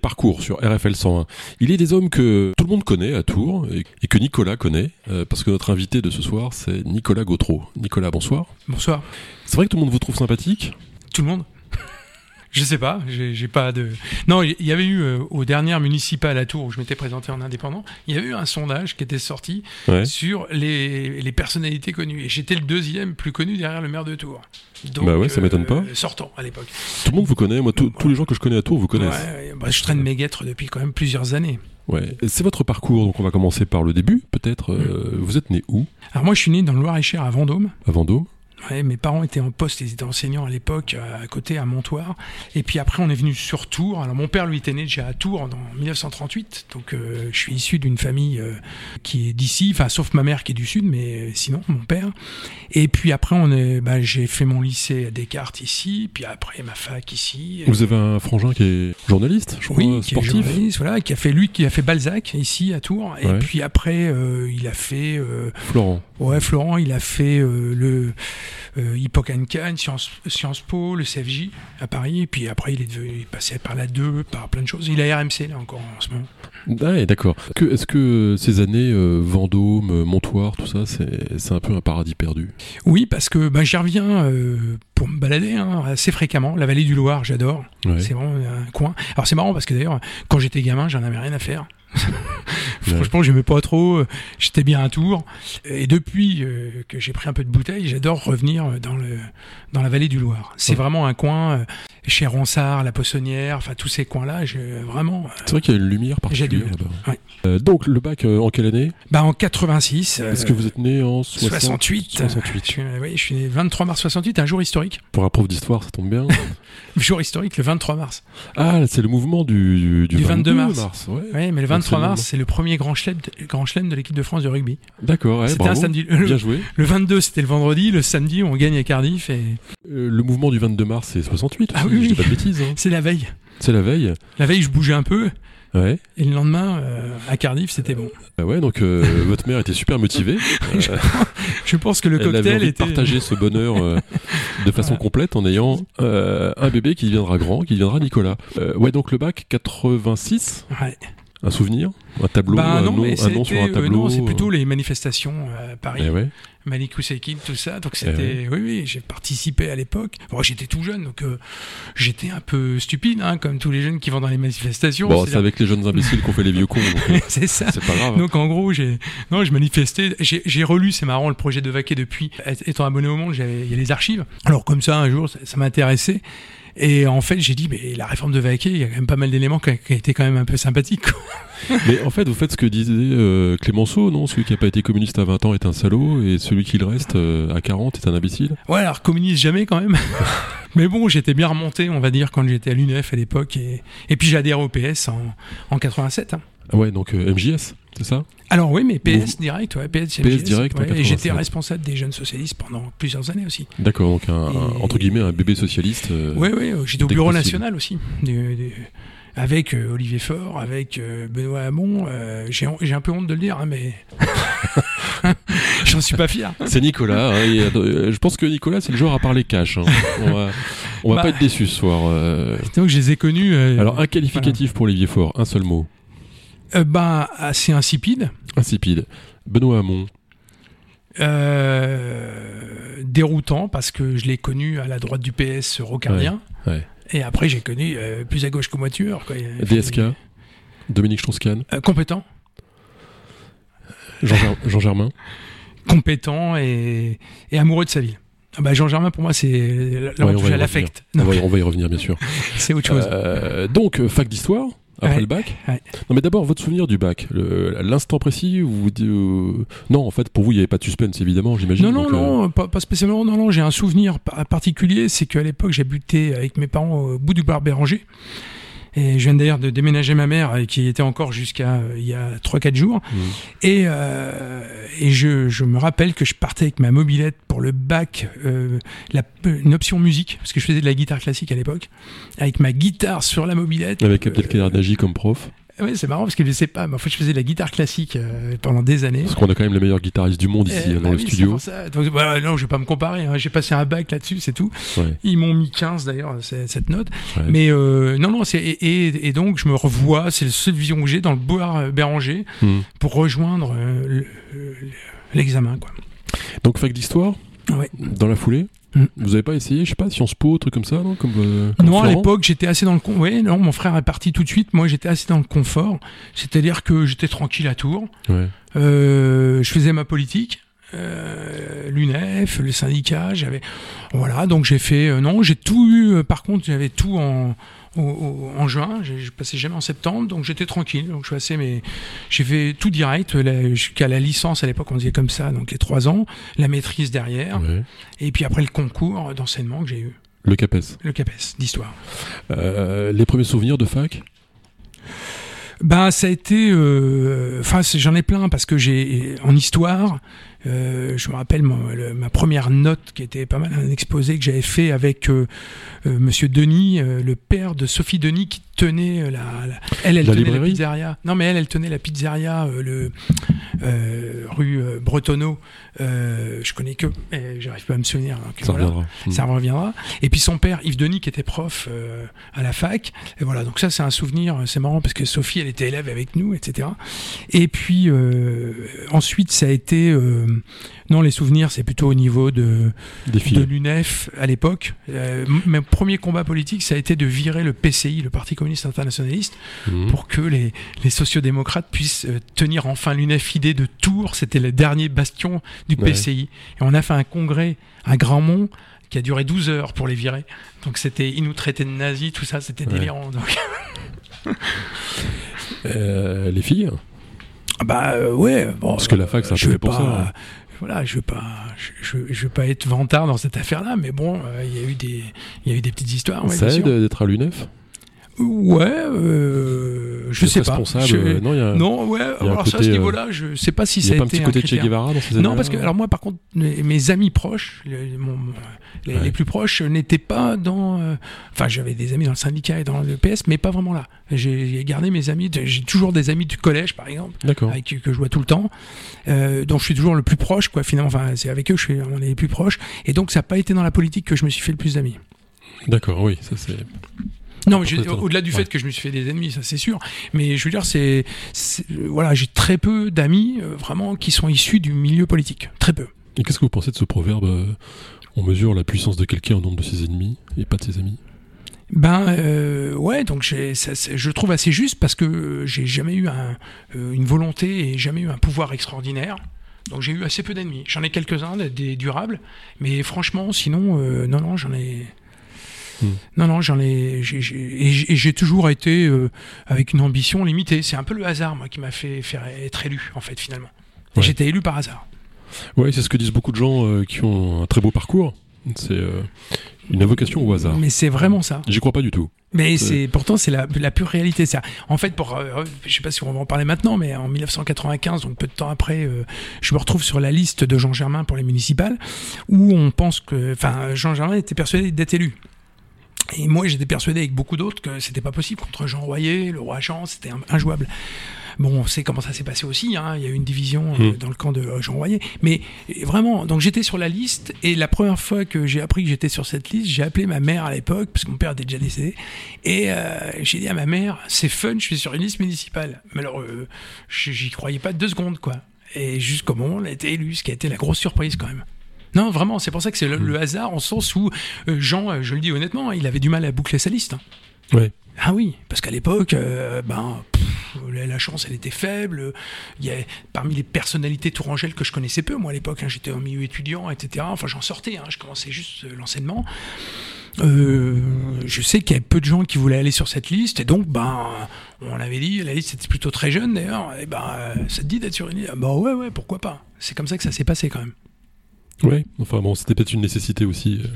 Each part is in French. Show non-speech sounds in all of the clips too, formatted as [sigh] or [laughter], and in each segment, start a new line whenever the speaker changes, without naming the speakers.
Parcours sur RFL 101. Il est des hommes que tout le monde connaît à Tours et, que Nicolas connaît, euh, parce que notre invité de ce soir, c'est Nicolas Gautreau. Nicolas, bonsoir.
Bonsoir.
C'est vrai que tout le monde vous trouve sympathique
Tout le monde je sais pas, j'ai pas de. Non, il y avait eu euh, aux dernières municipales à Tours où je m'étais présenté en indépendant, il y a eu un sondage qui était sorti sur les, les, personnalités connues. Et j'étais le deuxième plus connu derrière le maire de Tours.
Donc, bah ouais, ça m'étonne pas.
Euh, sortant à l'époque.
Tout le monde vous connaît, moi, tous les gens que je connais à Tours vous connaissent.
Ouais, bah, je traîne mes guêtres depuis quand même plusieurs années.
Ouais. C'est votre parcours, donc on va commencer par le début, peut-être. Euh, mm. vous êtes né où?
Alors moi, je suis né dans le Loir-et-Cher à Vendôme.
À Vendôme
mes parents étaient en poste, ils étaient enseignants à l'époque euh, à côté à Montoire. Et puis après, on est venu sur Tours. Alors mon père, lui, était né déjà à Tours en 1938. Donc euh, je suis issu d'une famille euh, qui est d'ici, enfin sauf ma mère qui est du sud, mais sinon mon père. Et puis après, on est, bah, j'ai fait mon lycée à Descartes ici, puis après ma fac ici.
Vous avez un frangin qui est journaliste, je crois,
oui,
qui sportif. Est
journaliste, voilà, qui a fait lui, qui a fait Balzac ici à Tours. Et puis après, il a fait.
Florent.
Ouais, Florent, il a fait le euh, Hippocampus, Sciences, Sciences Po, le CFJ à Paris, et puis après il est, devenu, passé par la 2, par plein de choses. Il a RMC là encore en ce moment.
Ah, d'accord. Est-ce que ces années euh, Vendôme, euh, Montoire, tout ça, c'est un peu un paradis perdu?
Oui, parce que bah, j'y reviens pour me balader hein, assez fréquemment. La vallée du Loir, j'adore. C'est vraiment un coin. Alors c'est marrant parce que d'ailleurs, quand j'étais gamin, j'en avais rien à faire. [laughs] Franchement, j'aimais pas trop. Euh, j'étais bien à Tours. Et depuis euh, que j'ai pris un peu de bouteille, j'adore revenir dans le dans la vallée du Loir. C'est vraiment un coin euh, chez Ronsard, la Poissonnière, enfin tous ces coins-là, vraiment.
C'est vrai qu'il y a une lumière particulière. Ouais. donc le bac en quelle année?
Bah en 86.
Est-ce que vous êtes né en
68 68. Je, oui, je suis né 23 mars 68, un jour historique.
Pour un prof d'histoire, ça tombe bien. [laughs]
jour historique, le 23 mars.
Ah, c'est le mouvement du, du, 22, mars.
Oui, mais le 23 mars, c'est le premier grand chelem, grand chelem de l'équipe de France de rugby.
D'accord, c'était un
samedi.
Bien joué.
Le 22, c'était le vendredi. Le samedi, on gagne à Cardiff. Et...
Euh, le mouvement du 22 mars, c'est 68. Ah oui, dis pas de bêtises. Hein.
C'est la veille.
C'est la veille.
La veille, je bougeais un peu.
Ouais.
Et le lendemain, euh, à Cardiff, c'était bon.
Bah ouais, donc euh, [laughs] votre mère était super motivée. [laughs]
je, pense que le cocktail
elle avait
était.
partager ce bonheur de [laughs] façon complète en ayant un bébé qui deviendra grand, qui deviendra Nicolas. ouais, donc le bac 86.
Ouais.
Un souvenir Un tableau
bah,
non,
un,
nom, sur un tableau
Non, c'est plutôt les manifestations à Paris. Eh ouais. Tout ça. Donc c'était, oui, oui, j'ai participé à l'époque. Bon, j'étais tout jeune, donc euh, j'étais un peu stupide, hein, comme tous les jeunes qui vont dans les manifestations.
Bon, c'est avec les jeunes imbéciles qu'on fait les vieux cons.
Euh, [laughs] c'est ça.
C'est pas grave.
Donc en gros, j'ai, non, je manifestais. J'ai relu, c'est marrant, le projet de Vaquet depuis. Étant abonné au Monde, il y a les archives. Alors comme ça, un jour, ça, ça m'intéressait. Et en fait, j'ai dit, mais la réforme de Vaquet, il y a quand même pas mal d'éléments qui, qui étaient quand même un peu sympathiques. [laughs]
mais en fait, vous faites ce que disait euh, Clémenceau, non? Celui qui n'a pas été communiste à 20 ans est un salaud, et celui qui le reste euh, à 40 est un imbécile?
Ouais, alors communiste jamais quand même. [laughs] mais bon, j'étais bien remonté, on va dire, quand j'étais à l'UNEF à l'époque, et, et puis j'ai adhéré au PS en, en 87. Hein.
Ouais, donc euh, MJS, c'est ça?
Alors oui, mais PS direct, ouais, PS,
PS direct.
et j'étais responsable des jeunes socialistes pendant plusieurs années aussi.
D'accord, donc un, entre guillemets un bébé socialiste.
oui, oui, j'étais au bureau national aussi. avec euh, Olivier Faure, avec euh, Benoît Hamon. Euh, j'ai un peu honte de le dire, hein, mais [laughs] j'en suis pas fier.
C'est Nicolas. Hein, je pense que Nicolas, c'est le joueur à parler cash. Hein. On va, va bah, pas être déçus ce soir.
Donc je les ai connus.
Alors un qualificatif pour Olivier Faure, un seul mot.
Bah assez insipide.
Insipide. Benoît Hamon.
déroutant parce que je l'ai connu à la droite du PS rocardien.
ouais.
Et après, j'ai connu euh, plus à gauche que voiture. Quoi.
DSK Dominique Strauss-Kahn
euh, Compétent.
Jean, Germain
Compétent et, amoureux de sa ville. Ah bah Jean Germain, pour moi, c'est là à l'affect.
On, on, va y revenir, bien [laughs] sûr.
c'est autre chose.
Euh, donc, fac d'histoire après le bac Non, mais d'abord, votre souvenir du bac. L'instant précis où vous dites. Non, en fait, pour vous, il n'y avait pas de suspense, évidemment, j'imagine.
Non, non, non, pas, pas, spécialement. Non, non, j'ai un souvenir particulier. C'est qu'à l'époque, j'habitais avec mes parents au bout du bar Béranger. Et je viens d'ailleurs de déménager ma mère, euh, qui était encore jusqu'à euh, il y a 3-4 jours. Mmh. Et, euh, et je, je, me rappelle que je partais avec ma mobilette pour le bac, euh, la, une option musique, parce que je faisais de la guitare classique à l'époque, avec ma guitare sur la mobilette.
Avec Abdelkader Nagy comme prof
Oui, c'est marrant parce que je sais pas. Mais en fait, je faisais de la guitare classique euh, pendant des années.
Parce qu'on a quand même les meilleurs guitaristes du monde ici eh, dans bah le studio.
Donc, bah, non, je vais pas me comparer. Hein. J'ai passé un bac là-dessus, c'est tout. Ils m'ont mis 15 d'ailleurs cette note. Mais euh, non, non, c'est et, et, donc je me revois. C'est la seule vision que j'ai dans le bois euh, Béranger hmm. pour rejoindre l'examen, quoi.
Donc fac d'histoire.
Ouais.
Dans la foulée. Mm. Vous avez pas essayé, je sais pas, Sciences Po, truc comme ça, non comme, euh,
Non, à l'époque, j'étais assez dans le confort. Oui, non, mon frère est parti tout de suite. Moi, j'étais assez dans le confort. C'est-à-dire que j'étais tranquille à Tours.
Ouais.
Euh, je faisais ma politique. Euh, l'UNEF, le syndicat, j'avais voilà donc j'ai fait euh, non j'ai tout eu par contre j'avais tout en en juin, je passais jamais en septembre, donc j'étais tranquille. Donc je suis assez, mais j'ai fait tout direct jusqu'à la licence à l'époque, on disait comme ça, donc les trois ans, la maîtrise derrière, et puis après le concours d'enseignement que j'ai eu.
Le CAPES.
Le CAPES d'histoire.
Euh, les premiers souvenirs de fac?
Ben ça a été, euh, enfin j'en ai plein parce que j'ai en histoire, euh, je me rappelle ma, première note qui était pas mal un exposé que j'avais fait avec euh, euh Monsieur Denis, euh, le père de Sophie Denis qui tenait la, elle elle tenait la pizzeria. Non mais elle elle tenait la pizzeria le rue Bretonneau. je connais que, j'arrive pas à me souvenir.
ça reviendra.
Ça reviendra. Et puis son père Yves Denis qui était prof à la fac. Et voilà donc ça c'est un souvenir. C'est marrant parce que Sophie elle était élève avec nous etc. Et puis ensuite ça a été non, les souvenirs, c'est plutôt au niveau de, de l'UNEF à l'époque. Euh, mon premier combat politique, ça a été de virer le PCI, le Parti communiste internationaliste, mhm. pour que les, les sociodémocrates puissent euh, tenir enfin l'UNEF idée de Tours. C'était le dernier bastion du PCI. Et on a fait un congrès à Grandmont qui a duré 12 heures pour les virer. Donc c'était, ils nous traitaient de nazis, tout ça, c'était délirant.
Euh, les filles
bah euh, ouais. Bon,
Parce que la fac, ça fait pour ça. Hein.
Voilà, je veux pas, je, je, veux pas être vantard dans cette affaire-là, mais bon, euh, il y a eu des, il y a eu des petites histoires.
ça aide d'être à l'UNEF?
Ouais, euh, je sais pas.
Je... Non, y a,
non, ouais. alors ça, à ce euh, niveau-là, je sais pas si ça a,
un petit côté de Che Guevara dans ces
Non, parce que alors moi, par contre, mes, amis proches, les, les, plus proches, n'étaient pas dans. Euh, enfin, j'avais des amis dans le syndicat et dans le PS, mais pas vraiment là. J'ai gardé mes amis. J'ai toujours des amis du collège, par exemple, avec que je vois tout le temps, euh, dont je suis toujours le plus proche, quoi. Finalement, enfin, c'est avec eux, je suis, on est les plus proches. Et donc, ça n'a pas été dans la politique que je me suis fait le plus d'amis.
D'accord, oui, ça c'est.
Non, au-delà du fait que je me suis fait des ennemis, ça c'est sûr. Mais je veux dire, c'est, voilà, j'ai très peu d'amis euh, vraiment qui sont issus du milieu politique, très peu.
Et qu'est-ce que vous pensez de ce proverbe euh, On mesure la puissance de quelqu'un au nombre de ses ennemis et pas de ses amis?
Ben euh, ouais, donc je trouve assez juste parce que j'ai jamais eu un, une volonté et jamais eu un pouvoir extraordinaire. Donc j'ai eu assez peu d'ennemis. J'en ai quelques-uns, des durables, mais franchement, sinon, non, non, j'en ai, Hmm. Non, non, j'en ai, et j'ai toujours été euh, avec une ambition limitée. C'est un peu le hasard, moi, qui m'a fait faire être élu, en fait, finalement. J'étais élu par hasard.
Oui, c'est ce que disent beaucoup de gens euh, qui ont un très beau parcours. C'est euh, une invocation au hasard.
Mais c'est vraiment ça.
J'y crois pas du tout.
Mais c'est pourtant c'est la, la, pure réalité. Ça. En fait, pour je sais pas si on va en parler maintenant, mais en 1995, donc peu de temps après, je me retrouve sur la liste de Jean Germain pour les municipales, où on pense que, enfin, Jean Germain était persuadé d'être élu. Et moi, j'étais persuadé avec beaucoup d'autres que c'était pas possible contre Jean Royer, le roi Jean, c'était injouable. Bon, on sait comment ça s'est passé aussi. Hein. Il y a eu une division euh, hmm. dans le camp de euh, Jean Royer. Mais vraiment, donc j'étais sur la liste et la première fois que j'ai appris que j'étais sur cette liste, j'ai appelé ma mère à l'époque parce que mon père était déjà décédé et euh, j'ai dit à ma mère, c'est fun, je suis sur une liste municipale. Mais alors, j'y croyais pas deux secondes, quoi. Et juste comment on a été élu, ce qui a été la grosse surprise quand même. Non, vraiment, c'est pour ça que c'est le, mm. hasard en sens où euh, Jean, euh, je le dis honnêtement, hein, il avait du mal à boucler sa liste. Hein.
Ouais.
Ah oui, parce qu'à l'époque, euh, ben, la chance, elle était faible. Il y a, parmi les personnalités tourangelles que je connaissais peu, moi à l'époque, hein, j'étais au milieu étudiant, etc. Enfin, j'en sortais, je commençais juste l'enseignement. je sais qu'il y avait peu de gens qui voulaient aller sur cette liste, et donc, ben, on avait dit, la liste était plutôt très jeune d'ailleurs, et ben, ça te dit d'être sur une liste? Bah ouais, ouais, pourquoi pas? C'est comme ça que ça s'est passé quand même.
Oui, enfin bon, c'était peut-être une nécessité aussi. Euh,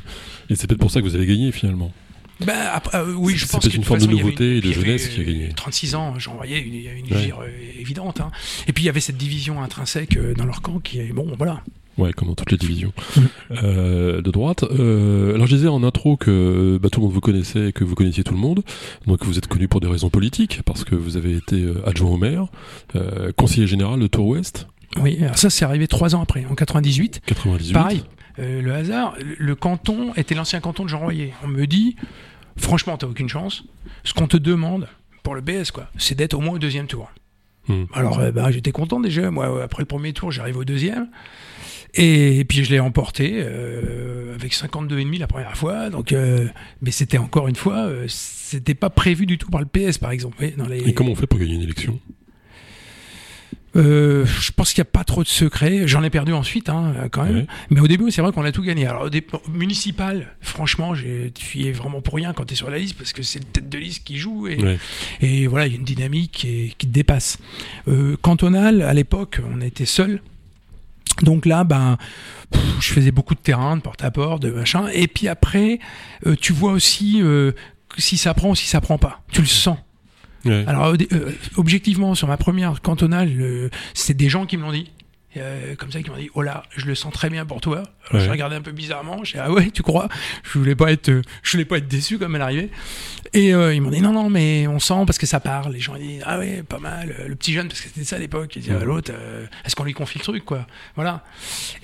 et c'est peut-être pour ça que vous avez gagné finalement.
Ben, après, euh, oui, je pense
c'est une forme de nouveauté et de jeunesse qui a gagné.
36 ans, j'en voyais, a une ouais. Euh, évidente. Hein. Et puis il y avait cette division intrinsèque dans leur camp qui est bon, voilà.
Ouais, comme dans toutes les divisions mm. euh, de droite. Euh, alors je disais en intro que bah, tout le monde vous connaissait et que vous connaissiez tout le monde. Donc vous êtes connu pour des raisons politiques, parce que vous avez été euh, adjoint au maire, euh, conseiller général de Tour-Ouest.
Oui, alors ça c'est arrivé trois ans après, en 98.
98.
Pareil, euh, le hasard, le canton était l'ancien canton de Jean Royer. On me dit, franchement, t'as aucune chance. Ce qu'on te demande pour le BS, quoi, c'est d'être au moins au deuxième tour. Hmm. Alors, bah, j'étais content déjà. Moi, après le premier tour, j'arrive au deuxième. Et, puis je l'ai emporté euh, avec 52,5 la première fois. Donc, euh, mais c'était encore une fois, euh, c'était pas prévu du tout par le PS, par exemple.
Dans les... Et comment on fait pour gagner une élection?
Euh, je pense qu'il n'y a pas trop de secrets. J'en ai perdu ensuite, hein, quand même. Mais au début, c'est vrai qu'on a tout gagné. Alors, au municipal, franchement, tu y es vraiment pour rien quand tu es sur la liste parce que c'est le tête de liste qui joue et, et voilà, il y a une dynamique qui, qui te dépasse. Euh, cantonal, à l'époque, on était seul. Donc là, ben, je faisais beaucoup de terrain, de porte-à-porte, de machin. Et puis après, euh, tu vois aussi euh, si ça prend ou si ça prend pas. Tu le sens. Alors, euh, objectivement, sur ma première cantonale, c'est des gens qui me l'ont dit. Euh, comme ça qui m'ont dit oh là je le sens très bien pour toi. Alors je regardais un peu bizarrement. Je dis ah ouais tu crois? Je voulais pas être je voulais pas être déçu comme elle arrivait et euh, ils m'ont dit non non mais on sent parce que ça parle. Les gens ils disent ah ouais pas mal. Le petit jeune parce que c'était ça à l'époque ils disaient à l'autre euh, est-ce qu'on lui confie le truc quoi? Voilà.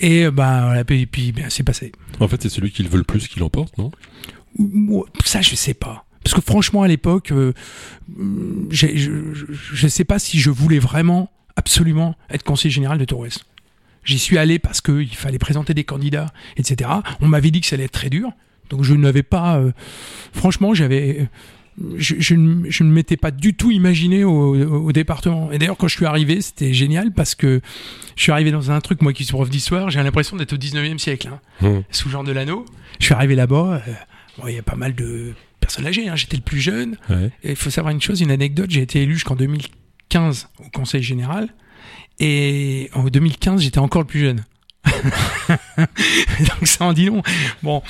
Et bah voilà. Puis, puis bien c'est passé.
En fait c'est celui qui le veut le plus qui l'emporte non?
Ça je sais pas parce que franchement à l'époque je, je sais pas si je voulais vraiment absolument être conseiller général de Torres. J'y suis allé parce qu'il fallait présenter des candidats, etc. On m'avait dit que ça allait être très dur. Donc je n'avais pas... Euh, franchement, j'avais... Je, ne, m'étais pas du tout imaginé au, département. Et d'ailleurs, quand je suis arrivé, c'était génial parce que je suis arrivé dans un truc, moi qui suis prof d'histoire, j'ai l'impression d'être au 19e siècle, hein, mmh. sous genre de l'anneau. Je suis arrivé là-bas, euh, il y a pas mal de personnes âgées, hein, j'étais le plus jeune. Et il faut savoir une chose, une anecdote, j'ai été élu jusqu'en 2000 au Conseil général. Et en 2015, j'étais encore le plus jeune. [laughs] Donc ça en dit long. Bon,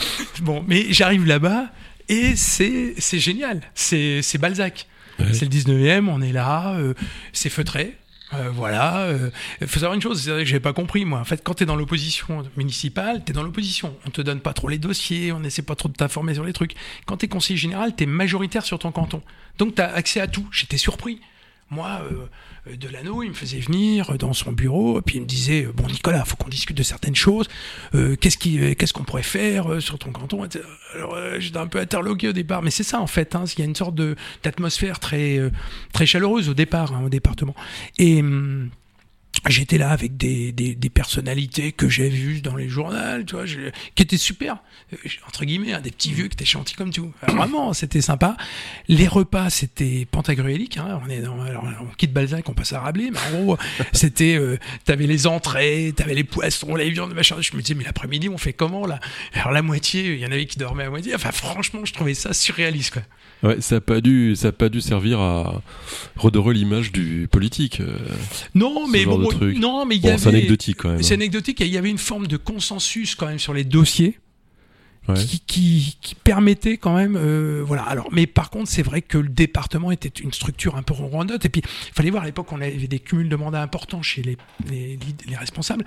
bon mais j'arrive là-bas et c'est génial. C'est Balzac. C'est le 19e, on est là, euh, c'est feutré. Euh, voilà, il euh, faut savoir une chose, c'est vrai que j'avais pas compris moi. En fait, quand tu es dans l'opposition municipale, tu es dans l'opposition. On te donne pas trop les dossiers, on essaie pas trop de t'informer sur les trucs. Quand tu es conseiller général, tu es majoritaire sur ton canton. Donc tu as accès à tout. J'étais surpris moi, euh, euh, Delano, il me faisait venir dans son bureau, et puis il me disait Bon, Nicolas, il faut qu'on discute de certaines choses. Euh, qu'est-ce qu'on pourrait faire sur ton canton Alors, j'étais un peu interloqué au départ, mais c'est ça en fait. Hein, il y a une sorte d'atmosphère très, très chaleureuse au départ, hein, au département. Et. Hum, j'étais là avec des, des, des personnalités que j'ai vues dans les journaux, tu vois, qui étaient super, euh, entre guillemets, hein, des petits vieux qui étaient gentils comme tout. vraiment, c'était sympa. Les repas, c'était pantagruélique. Hein, on est dans, alors, on quitte Balzac, on passe à Rabelais, mais en gros, [laughs] c'était, euh, t'avais les entrées, t'avais les poissons, les viandes, machin. Je me disais, mais l'après-midi, on fait comment là? Alors la moitié, il y en avait qui dormaient à moitié. Enfin, franchement, je trouvais ça surréaliste, quoi.
Ouais, ça n'a pas dû, ça a pas dû servir à redorer l'image du politique. Euh,
non, mais bon, non, mais il y
C'est anecdotique quand même.
C'est anecdotique. Il y avait une forme de consensus quand même sur les dossiers. Qui, qui, permettait quand même euh, voilà alors mais par contre c'est vrai que le département était une structure un peu ronrondote et puis il fallait voir à l'époque on avait des cumuls de mandats importants chez les, les, les responsables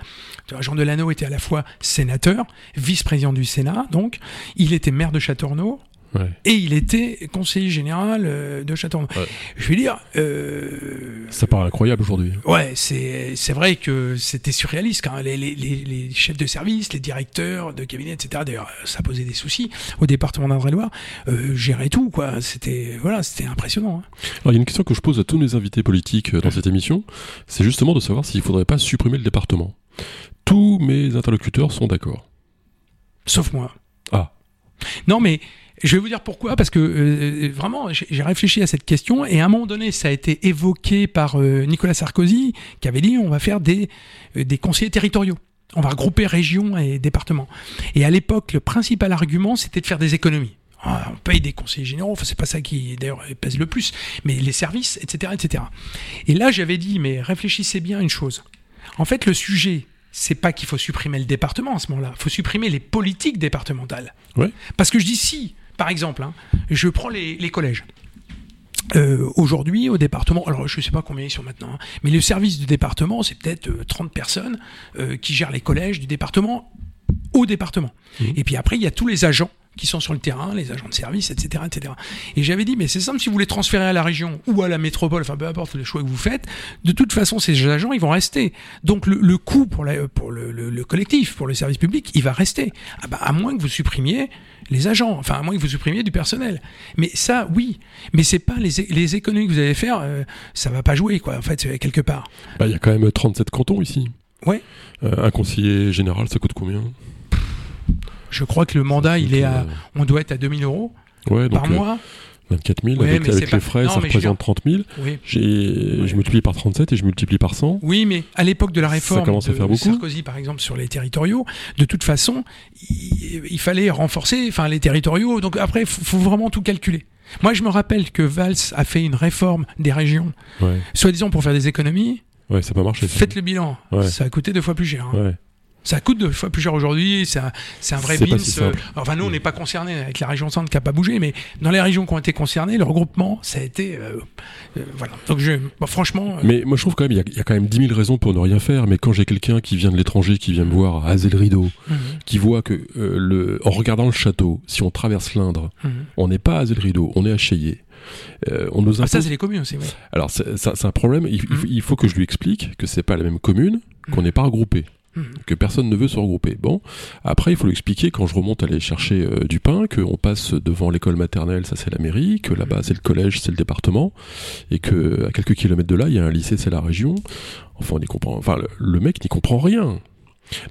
Jean Delano était à la fois sénateur vice-président du Sénat donc il était maire de Et il était conseiller général euh, de Châteauneuf. Je veux dire. Euh,
ça paraît incroyable aujourd'hui.
Ouais, c'est vrai que c'était surréaliste quand les, les, les, chefs de service, les directeurs de cabinet, etc. D'ailleurs, ça posait des soucis au département d'Indre-et-Loire. Euh, gérer tout, quoi. C'était voilà, c'était impressionnant. Hein.
Alors, il y a une question que je pose à tous mes invités politiques euh, dans cette émission c'est justement de savoir s'il ne faudrait pas supprimer le département. Tous mes interlocuteurs sont d'accord.
Sauf moi.
Ah.
Non, mais je vais vous dire pourquoi, parce que euh, euh, vraiment, j'ai réfléchi à cette question et à un moment donné, ça a été évoqué par euh, Nicolas Sarkozy, qui avait dit on va faire des, des conseillers territoriaux. On va regrouper régions et départements. Et à l'époque, le principal argument, c'était de faire des économies. Ah, on paye des conseillers généraux, enfin, c'est pas ça qui d'ailleurs pèse le plus, mais les services, etc., etc. Et là, j'avais dit, mais réfléchissez bien à une chose. En fait, le sujet, c'est pas qu'il faut supprimer le département à ce moment-là, il faut supprimer les politiques départementales.
Ouais.
Parce que je dis si par exemple, hein, je prends les, collèges. euh, aujourd'hui au département, alors je ne sais pas combien ils sont maintenant, hein, mais le service du département, c'est peut-être 30 personnes qui gèrent les collèges du département au département. Mmh. Et puis après, il y a tous les agents qui sont sur le terrain, les agents de service, etc. etc. Et j'avais dit, mais c'est simple, si vous voulez transférer à la région ou à la métropole, enfin peu importe le choix que vous faites, de toute façon, ces agents, ils vont rester. Donc le, coût pour, la, pour le, collectif, pour le service public, il va rester. Ah bah, à moins que vous supprimiez les agents, enfin à moins que vous supprimiez du personnel. Mais ça, oui. Mais c'est pas les, les, économies que vous allez faire, euh, ça va pas jouer, quoi, en fait, quelque part.
Bah, il y a quand même 37 cantons ici.
Ouais.
Euh, un conseiller général, ça coûte combien?
Je crois que le mandat, il est à, on doit être à 2000 euros par mois.
24 000, avec, les frais, ça représente 30 000. Je multiplie par 37 et je multiplie par 100.
Oui, mais à l'époque de la réforme ça de, Sarkozy, par exemple, sur les territoriaux, de toute façon, il, fallait renforcer enfin, les territoriaux. Donc après, il faut, vraiment tout calculer. Moi, je me rappelle que Valls a fait une réforme des régions, soi-disant pour faire des économies.
Ouais, ça n'a pas marché.
Faites le bilan. Ça a coûté deux fois plus cher. Hein. Ça coûte deux fois plus cher aujourd'hui, c'est un, un, vrai bins. Euh, enfin, nous, on n'est pas concernés avec la région centre qui n'a pas bougé, mais dans les régions qui ont été concernées, le regroupement, ça a été. Euh, euh, voilà. Donc, je, franchement.
Mais moi, je trouve quand même, il y, a quand même 10 000 raisons pour ne rien faire, mais quand j'ai quelqu'un qui vient de l'étranger, qui vient me voir à Azel Rideau, mhm. qui voit que, le, en regardant le château, si on traverse l'Indre, mhm. on n'est pas à Azel Rideau, on est à Cheyé.
on nous ah, ça, c'est les communes aussi, oui.
Alors, c'est un problème. Il, mhm. il, faut que je lui explique que c'est pas la même commune, qu'on n'est pas regroupé. Mhm. que personne ne veut se regrouper. Bon, après il faut l'expliquer quand je remonte aller chercher euh, du pain, qu'on passe devant l'école maternelle, ça c'est la mairie, que là-bas c'est le collège, c'est le département, et que à quelques kilomètres de là il y a un lycée, c'est la région. Enfin, on y comprend. Enfin, le, mec n'y comprend rien.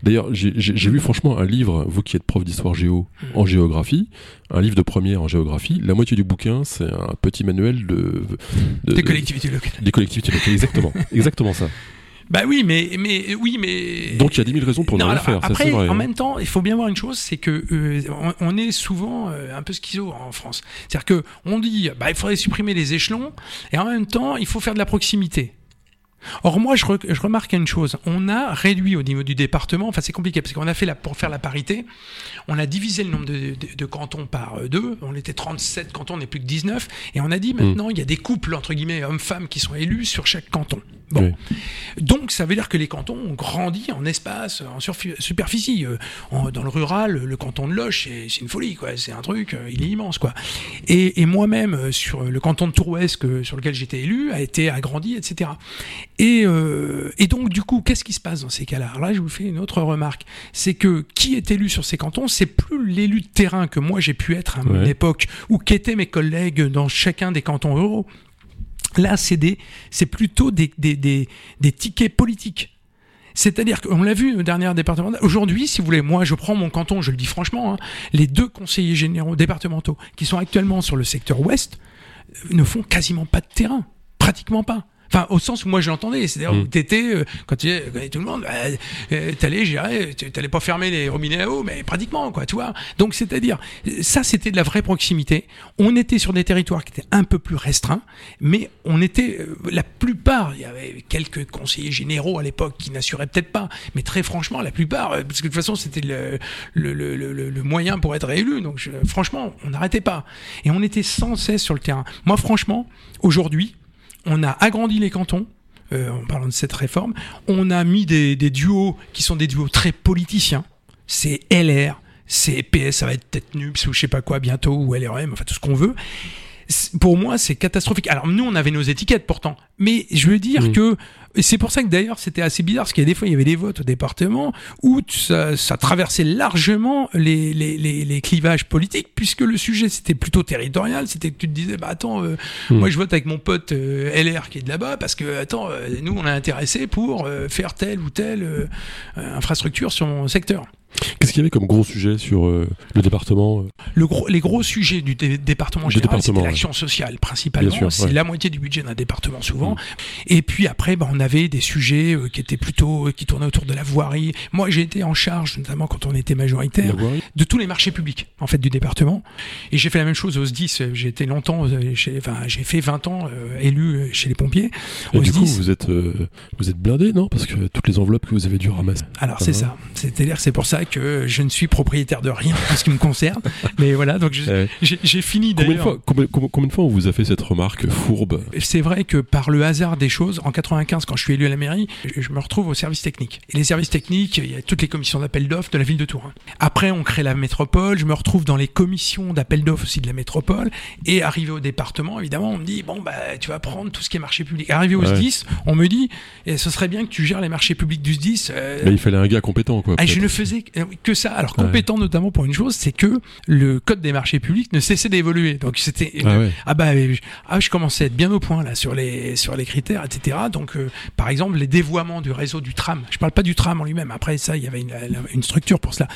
D'ailleurs, j'ai vu franchement un livre, vous qui êtes prof d'histoire géo, en mhm. géographie, un livre de première en géographie. La moitié du bouquin, c'est un petit manuel de,
des collectivités locales.
Des collectivités locales, exactement, [laughs] exactement ça.
Bah oui, mais, mais oui, mais.
Donc il y a 10 000 raisons pour ne rien faire.
Après,
en
hein. même temps, il faut bien voir une chose, c'est que euh, on, est souvent euh, un peu schizo en France. C'est-à-dire que on dit, bah il faudrait supprimer les échelons, et en même temps, il faut faire de la proximité. Or moi, je, je, remarque une chose. On a réduit au niveau du département. Enfin, c'est compliqué parce qu'on a fait la, pour faire la parité, on a divisé le nombre de, de, cantons par euh, deux. On était 37 cantons, on n'est plus que 19. Et on a dit maintenant, il y a des couples entre guillemets hommes-femmes qui sont élus sur chaque canton. Bon. Donc ça veut dire que les cantons ont grandi en espace, en superficie. Euh, dans le rural, le canton de Loche, c'est une folie, quoi. C'est un truc, euh, il est immense, quoi. Et, et moi-même, sur le canton de Tour-Ouest sur lequel j'étais élu, a été agrandi, etc. Et, et donc du coup, qu'est-ce qui se passe dans ces cas-là? Là, je vous fais une autre remarque, c'est que qui est élu sur ces cantons, c'est plus l'élu de terrain que moi j'ai pu être à une époque, ou qu'étaient mes collègues dans chacun des cantons ruraux. Là, c'est plutôt des, des, tickets politiques. C'est-à-dire qu'on l'a vu au dernier département. Aujourd'hui, si vous voulez, moi, je prends mon canton, je le dis franchement, hein, les deux conseillers généraux départementaux qui sont actuellement sur le secteur ouest euh, ne font quasiment pas de terrain, pratiquement pas. Enfin, au sens où moi je l'entendais, c'est-à-dire mm. où t'étais, euh, quand tu connais tout le monde, bah, euh, t'allais, j'irais, t'allais pas fermer les robinets à eau, mais pratiquement, quoi, tu vois. Donc, c'est-à-dire, ça, c'était de la vraie proximité. On était sur des territoires qui étaient un peu plus restreints, mais on était, euh, la plupart, il y avait quelques conseillers généraux à l'époque qui n'assuraient peut-être pas, mais très franchement, la plupart, parce que de toute façon, c'était le, le, le, le, moyen pour être réélu. Donc, franchement, on n'arrêtait pas. Et on était sans cesse sur le terrain. Moi, franchement, aujourd'hui, on a agrandi les cantons. Euh, en parlant de cette réforme, on a mis des, duos qui sont des duos très politiciens. C'est LR, c'est PS, ça va être peut-être NUPS ou je sais pas quoi bientôt, ou LRM, enfin tout ce qu'on veut pour moi, c'est catastrophique. Alors nous, on avait nos étiquettes pourtant, mais je veux dire que c'est pour ça que d'ailleurs c'était assez bizarre, parce qu'il y a des fois il y avait des votes au département où ça, traversait largement les, les, les, clivages politiques, puisque le sujet c'était plutôt territorial. C'était que tu te disais, bah attends, euh, hmm. moi je vote avec mon pote euh, LR qui est de là-bas, parce que attends, euh, nous on est intéressé pour faire telle ou telle infrastructure sur mon secteur.
Qu'est-ce qu'il y avait comme gros sujet sur euh, le département
le gros, Les gros sujets du département général, c'était l'action sociale principalement. C'est la moitié du budget d'un département souvent. Mm. Et puis après, bah, on a avait des sujets euh, qui étaient plutôt qui tournaient autour de la voirie. Moi, j'ai été en charge, notamment quand on était majoritaire, de tous les marchés publics en fait du département. Et j'ai fait la même chose au SDIS. J'ai été longtemps, chez, enfin, j'ai fait 20 ans élu chez les pompiers.
Et du coup, vous êtes vous êtes blindé, non? Parce que toutes les enveloppes que vous avez dû ramasser.
Alors c'est ça. C'est-à-dire c'est pour ça que je ne suis propriétaire de rien en ce qui me concerne. [laughs] Mais voilà, donc j'ai fini
d'ailleurs. Combien, combien, de fois on vous a fait cette remarque fourbe?
C'est vrai que par le hasard des choses, en 95, quand je suis élu à la mairie, je me retrouve au service technique. Et les services techniques, il y a toutes les commissions d'appel d'offres de la ville de Tours. Après, on crée la métropole. Je me retrouve dans les commissions d'appel d'offres aussi de la métropole. Et arrivé au département, évidemment, on me dit bon bah tu vas prendre tout ce qui est marché public. Arrivé au SDIS, on me dit eh, ce serait bien que tu gères les marchés publics du SDIS.
Euh, il fallait un gars compétent quoi.
Ah, je ne faisais que ça. Alors compétent notamment pour une chose, c'est que le code des marchés publics ne cessait d'évoluer. Donc c'était ah, ah, bah ah, je commençais à être bien au point là sur les sur les critères etc. Donc euh, par exemple les dévoiements du réseau du tram. Je parle pas du tram en lui-même. Après ça il y avait une, une structure pour cela.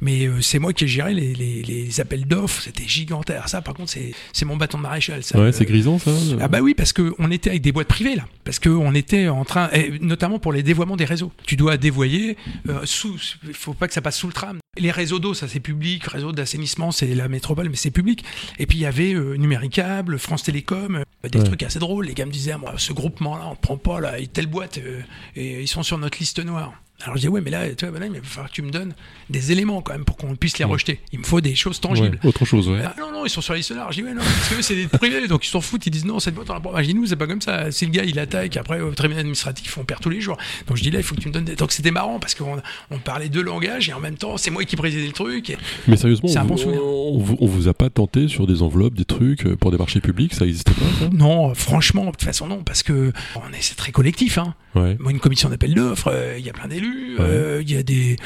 Mais euh, c'est moi qui ai géré les, les, les appels d'offres. C'était gigantesque. Ça par contre c'est mon bâton de maréchal. Ça.
Ouais c'est grisant ça.
Ah bah oui parce que on était avec des boîtes privées là. Parce que on était en train et notamment pour les dévoiements des réseaux. Tu dois dévoyer euh, sous. Il faut pas que ça passe sous le tram. Les réseaux d'eau, ça c'est public, réseau d'assainissement, c'est la métropole, mais c'est public. Et puis il y avait euh, Numéricable, France Télécom, euh, des trucs assez drôles. Les gars me disaient, moi, ce groupement-là, on ne prend pas, là, telle boîte, euh, et ils sont sur notre liste noire. Alors je dis ouais mais là tu vois il va falloir que tu me donnes des éléments quand même pour qu'on puisse les rejeter. Il me faut des choses tangibles.
autre chose ouais.
Ah, non non ils sont sur liste noire. Je dis ouais non parce que c'est des privés donc ils s'en foutent ils disent non cette boîte on la prend. nous c'est pas comme ça. Si le gars il attaque après au tribunal administratif on perd tous les jours. Donc je dis là il faut que tu me donnes des... donc c'était marrant parce qu'on on parlait deux langages et en même temps c'est moi qui présidais le truc.
Mais sérieusement c'est un bon souvenir. On, on, vous a pas tenté sur des enveloppes des trucs euh, pour des marchés publics ça existait pas ça?
Non franchement de toute façon non parce que on est c'est très collectif hein. Moi une commission d'appel d'offres euh, il y a plein d'élus. Euh, il y a des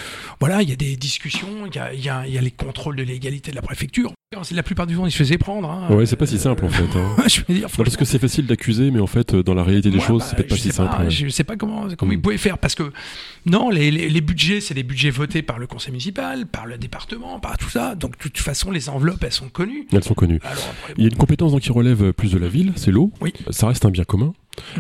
voilà, il y a des discussions, il y a, y, a, y a, les contrôles de légalité de la préfecture. La plupart du temps, ils se faisaient prendre. Hein.
Ouais, c'est pas si simple en fait. Hein. [laughs] je veux dire, parce que c'est facile d'accuser, mais en fait, dans la réalité des choses, bah, c'est peut-être pas si simple.
Je sais pas comment, comment ils mm. pouvaient faire, parce que non, les, les, budgets, c'est des budgets votés par le conseil municipal, par le département, par tout ça. Donc, de toute façon, les enveloppes, elles sont connues.
Elles sont connues. Il y a une compétence donc, qui relève plus de la ville, c'est l'eau.
Oui.
Ça reste un bien commun.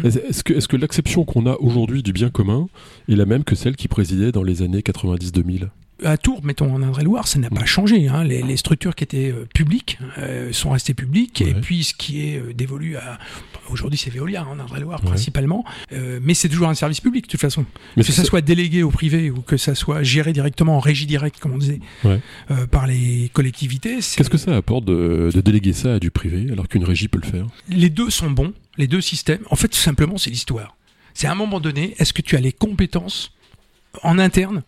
Mm. Est-ce que, est que l'acception qu'on a aujourd'hui du bien commun est la même que celle qui présidait dans les années 90-2000
à Tours, mettons en Indre-et-Loire, ça n'a pas changé. Hein. Les, structures qui étaient euh, publiques euh, sont restées publiques, et puis ce qui est euh, dévolu à aujourd'hui c'est Veolia en Indre-et-Loire principalement, mais c'est toujours un service public de toute façon. que ça, soit délégué au privé ou que ça soit géré directement en régie directe, comme on disait, par les collectivités.
Qu'est-ce que ça apporte de, de déléguer ça à du privé alors qu'une régie peut le faire?
Les deux sont bons, les deux systèmes. En fait, tout simplement, c'est l'histoire. C'est à un moment donné, est-ce que tu as les compétences en interne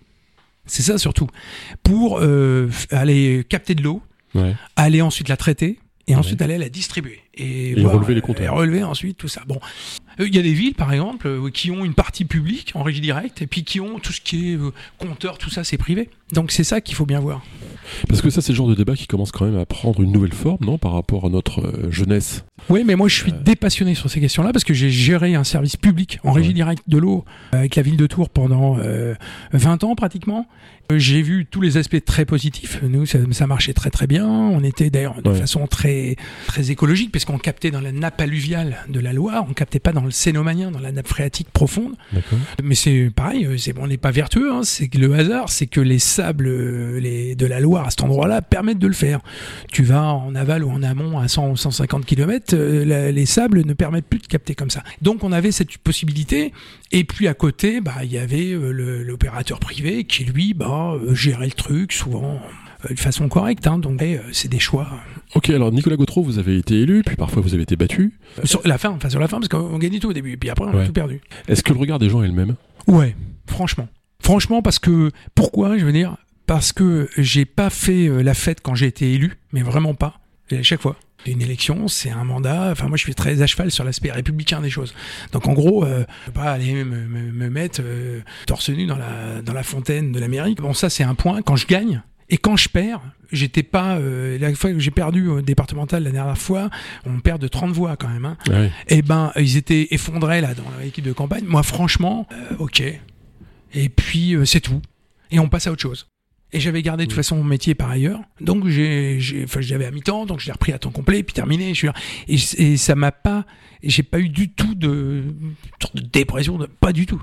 c'est ça surtout. Pour euh, aller capter de l'eau, aller ensuite la traiter et ensuite aller la distribuer.
Et, relever les compteurs. Et
relever ensuite tout ça. Bon. Euh, il y a des villes, par exemple, euh, qui ont une partie publique en régie directe et puis qui ont tout ce qui est compteur, tout ça, c'est privé. Donc c'est ça qu'il faut bien voir.
Parce que ça, c'est le genre de débat qui commence quand même à prendre une nouvelle forme, non, par rapport à notre jeunesse.
Oui, mais moi je suis dépassionné sur ces questions-là parce que j'ai géré un service public en régie directe de l'eau avec la ville de Tours pendant 20 ans pratiquement. Euh, j'ai vu tous les aspects très positifs. Nous, ça, marchait très très bien. On était d'ailleurs de façon très très écologique, puisqu'on captait dans la nappe alluviale de la Loire, on captait pas dans le Cénomanien, dans la nappe phréatique profonde. Mais c'est pareil, euh, c'est on n'est pas vertueux. Hein. c'est que le hasard, c'est que les sables euh, les, de la Loire à cet endroit-là permettent de le faire. Tu vas en aval ou en amont à 100 ou 150 km, les sables ne permettent plus de capter comme ça. Donc on avait cette possibilité. Et puis à côté, bah il y avait l'opérateur privé qui lui, bah euh, gérer le truc, souvent euh, de façon correcte. Hein, donc euh, c'est des choix.
Ok, alors Nicolas Gautreau, vous avez été élu, puis parfois vous avez été battu.
Sur la fin, enfin sur la fin, parce qu'on gagnait tout au début, puis après on a tout perdu.
Est-ce que le regard des gens est le même?
Ouais, franchement. Franchement, parce que pourquoi Je veux dire, parce que j'ai pas fait la fête quand j'ai été élu, mais vraiment pas. Et à chaque fois une élection, c'est un mandat. Enfin, moi, je suis très à cheval sur l'aspect républicain des choses. Donc, en gros, euh, je peux pas aller me, mettre euh, torse nu dans la, dans la fontaine de l'Amérique. Bon, ça, c'est un point. Quand je gagne, et quand je perds, j'étais pas. Euh, la fois que j'ai perdu au départemental la dernière fois, on perd de 30 voix quand même. Hein. Et eh ben, ils étaient effondrés là dans l'équipe de campagne. Moi, franchement, ok. Et puis, c'est tout. Et on passe à autre chose. Et j'avais gardé de toute façon mon métier par ailleurs. Donc j'ai, enfin, j'avais à mi-temps, donc je l'ai repris à temps complet, puis terminé. Je suis, et, et ça m'a pas, j'ai pas eu du tout de de dépression, de... pas du tout.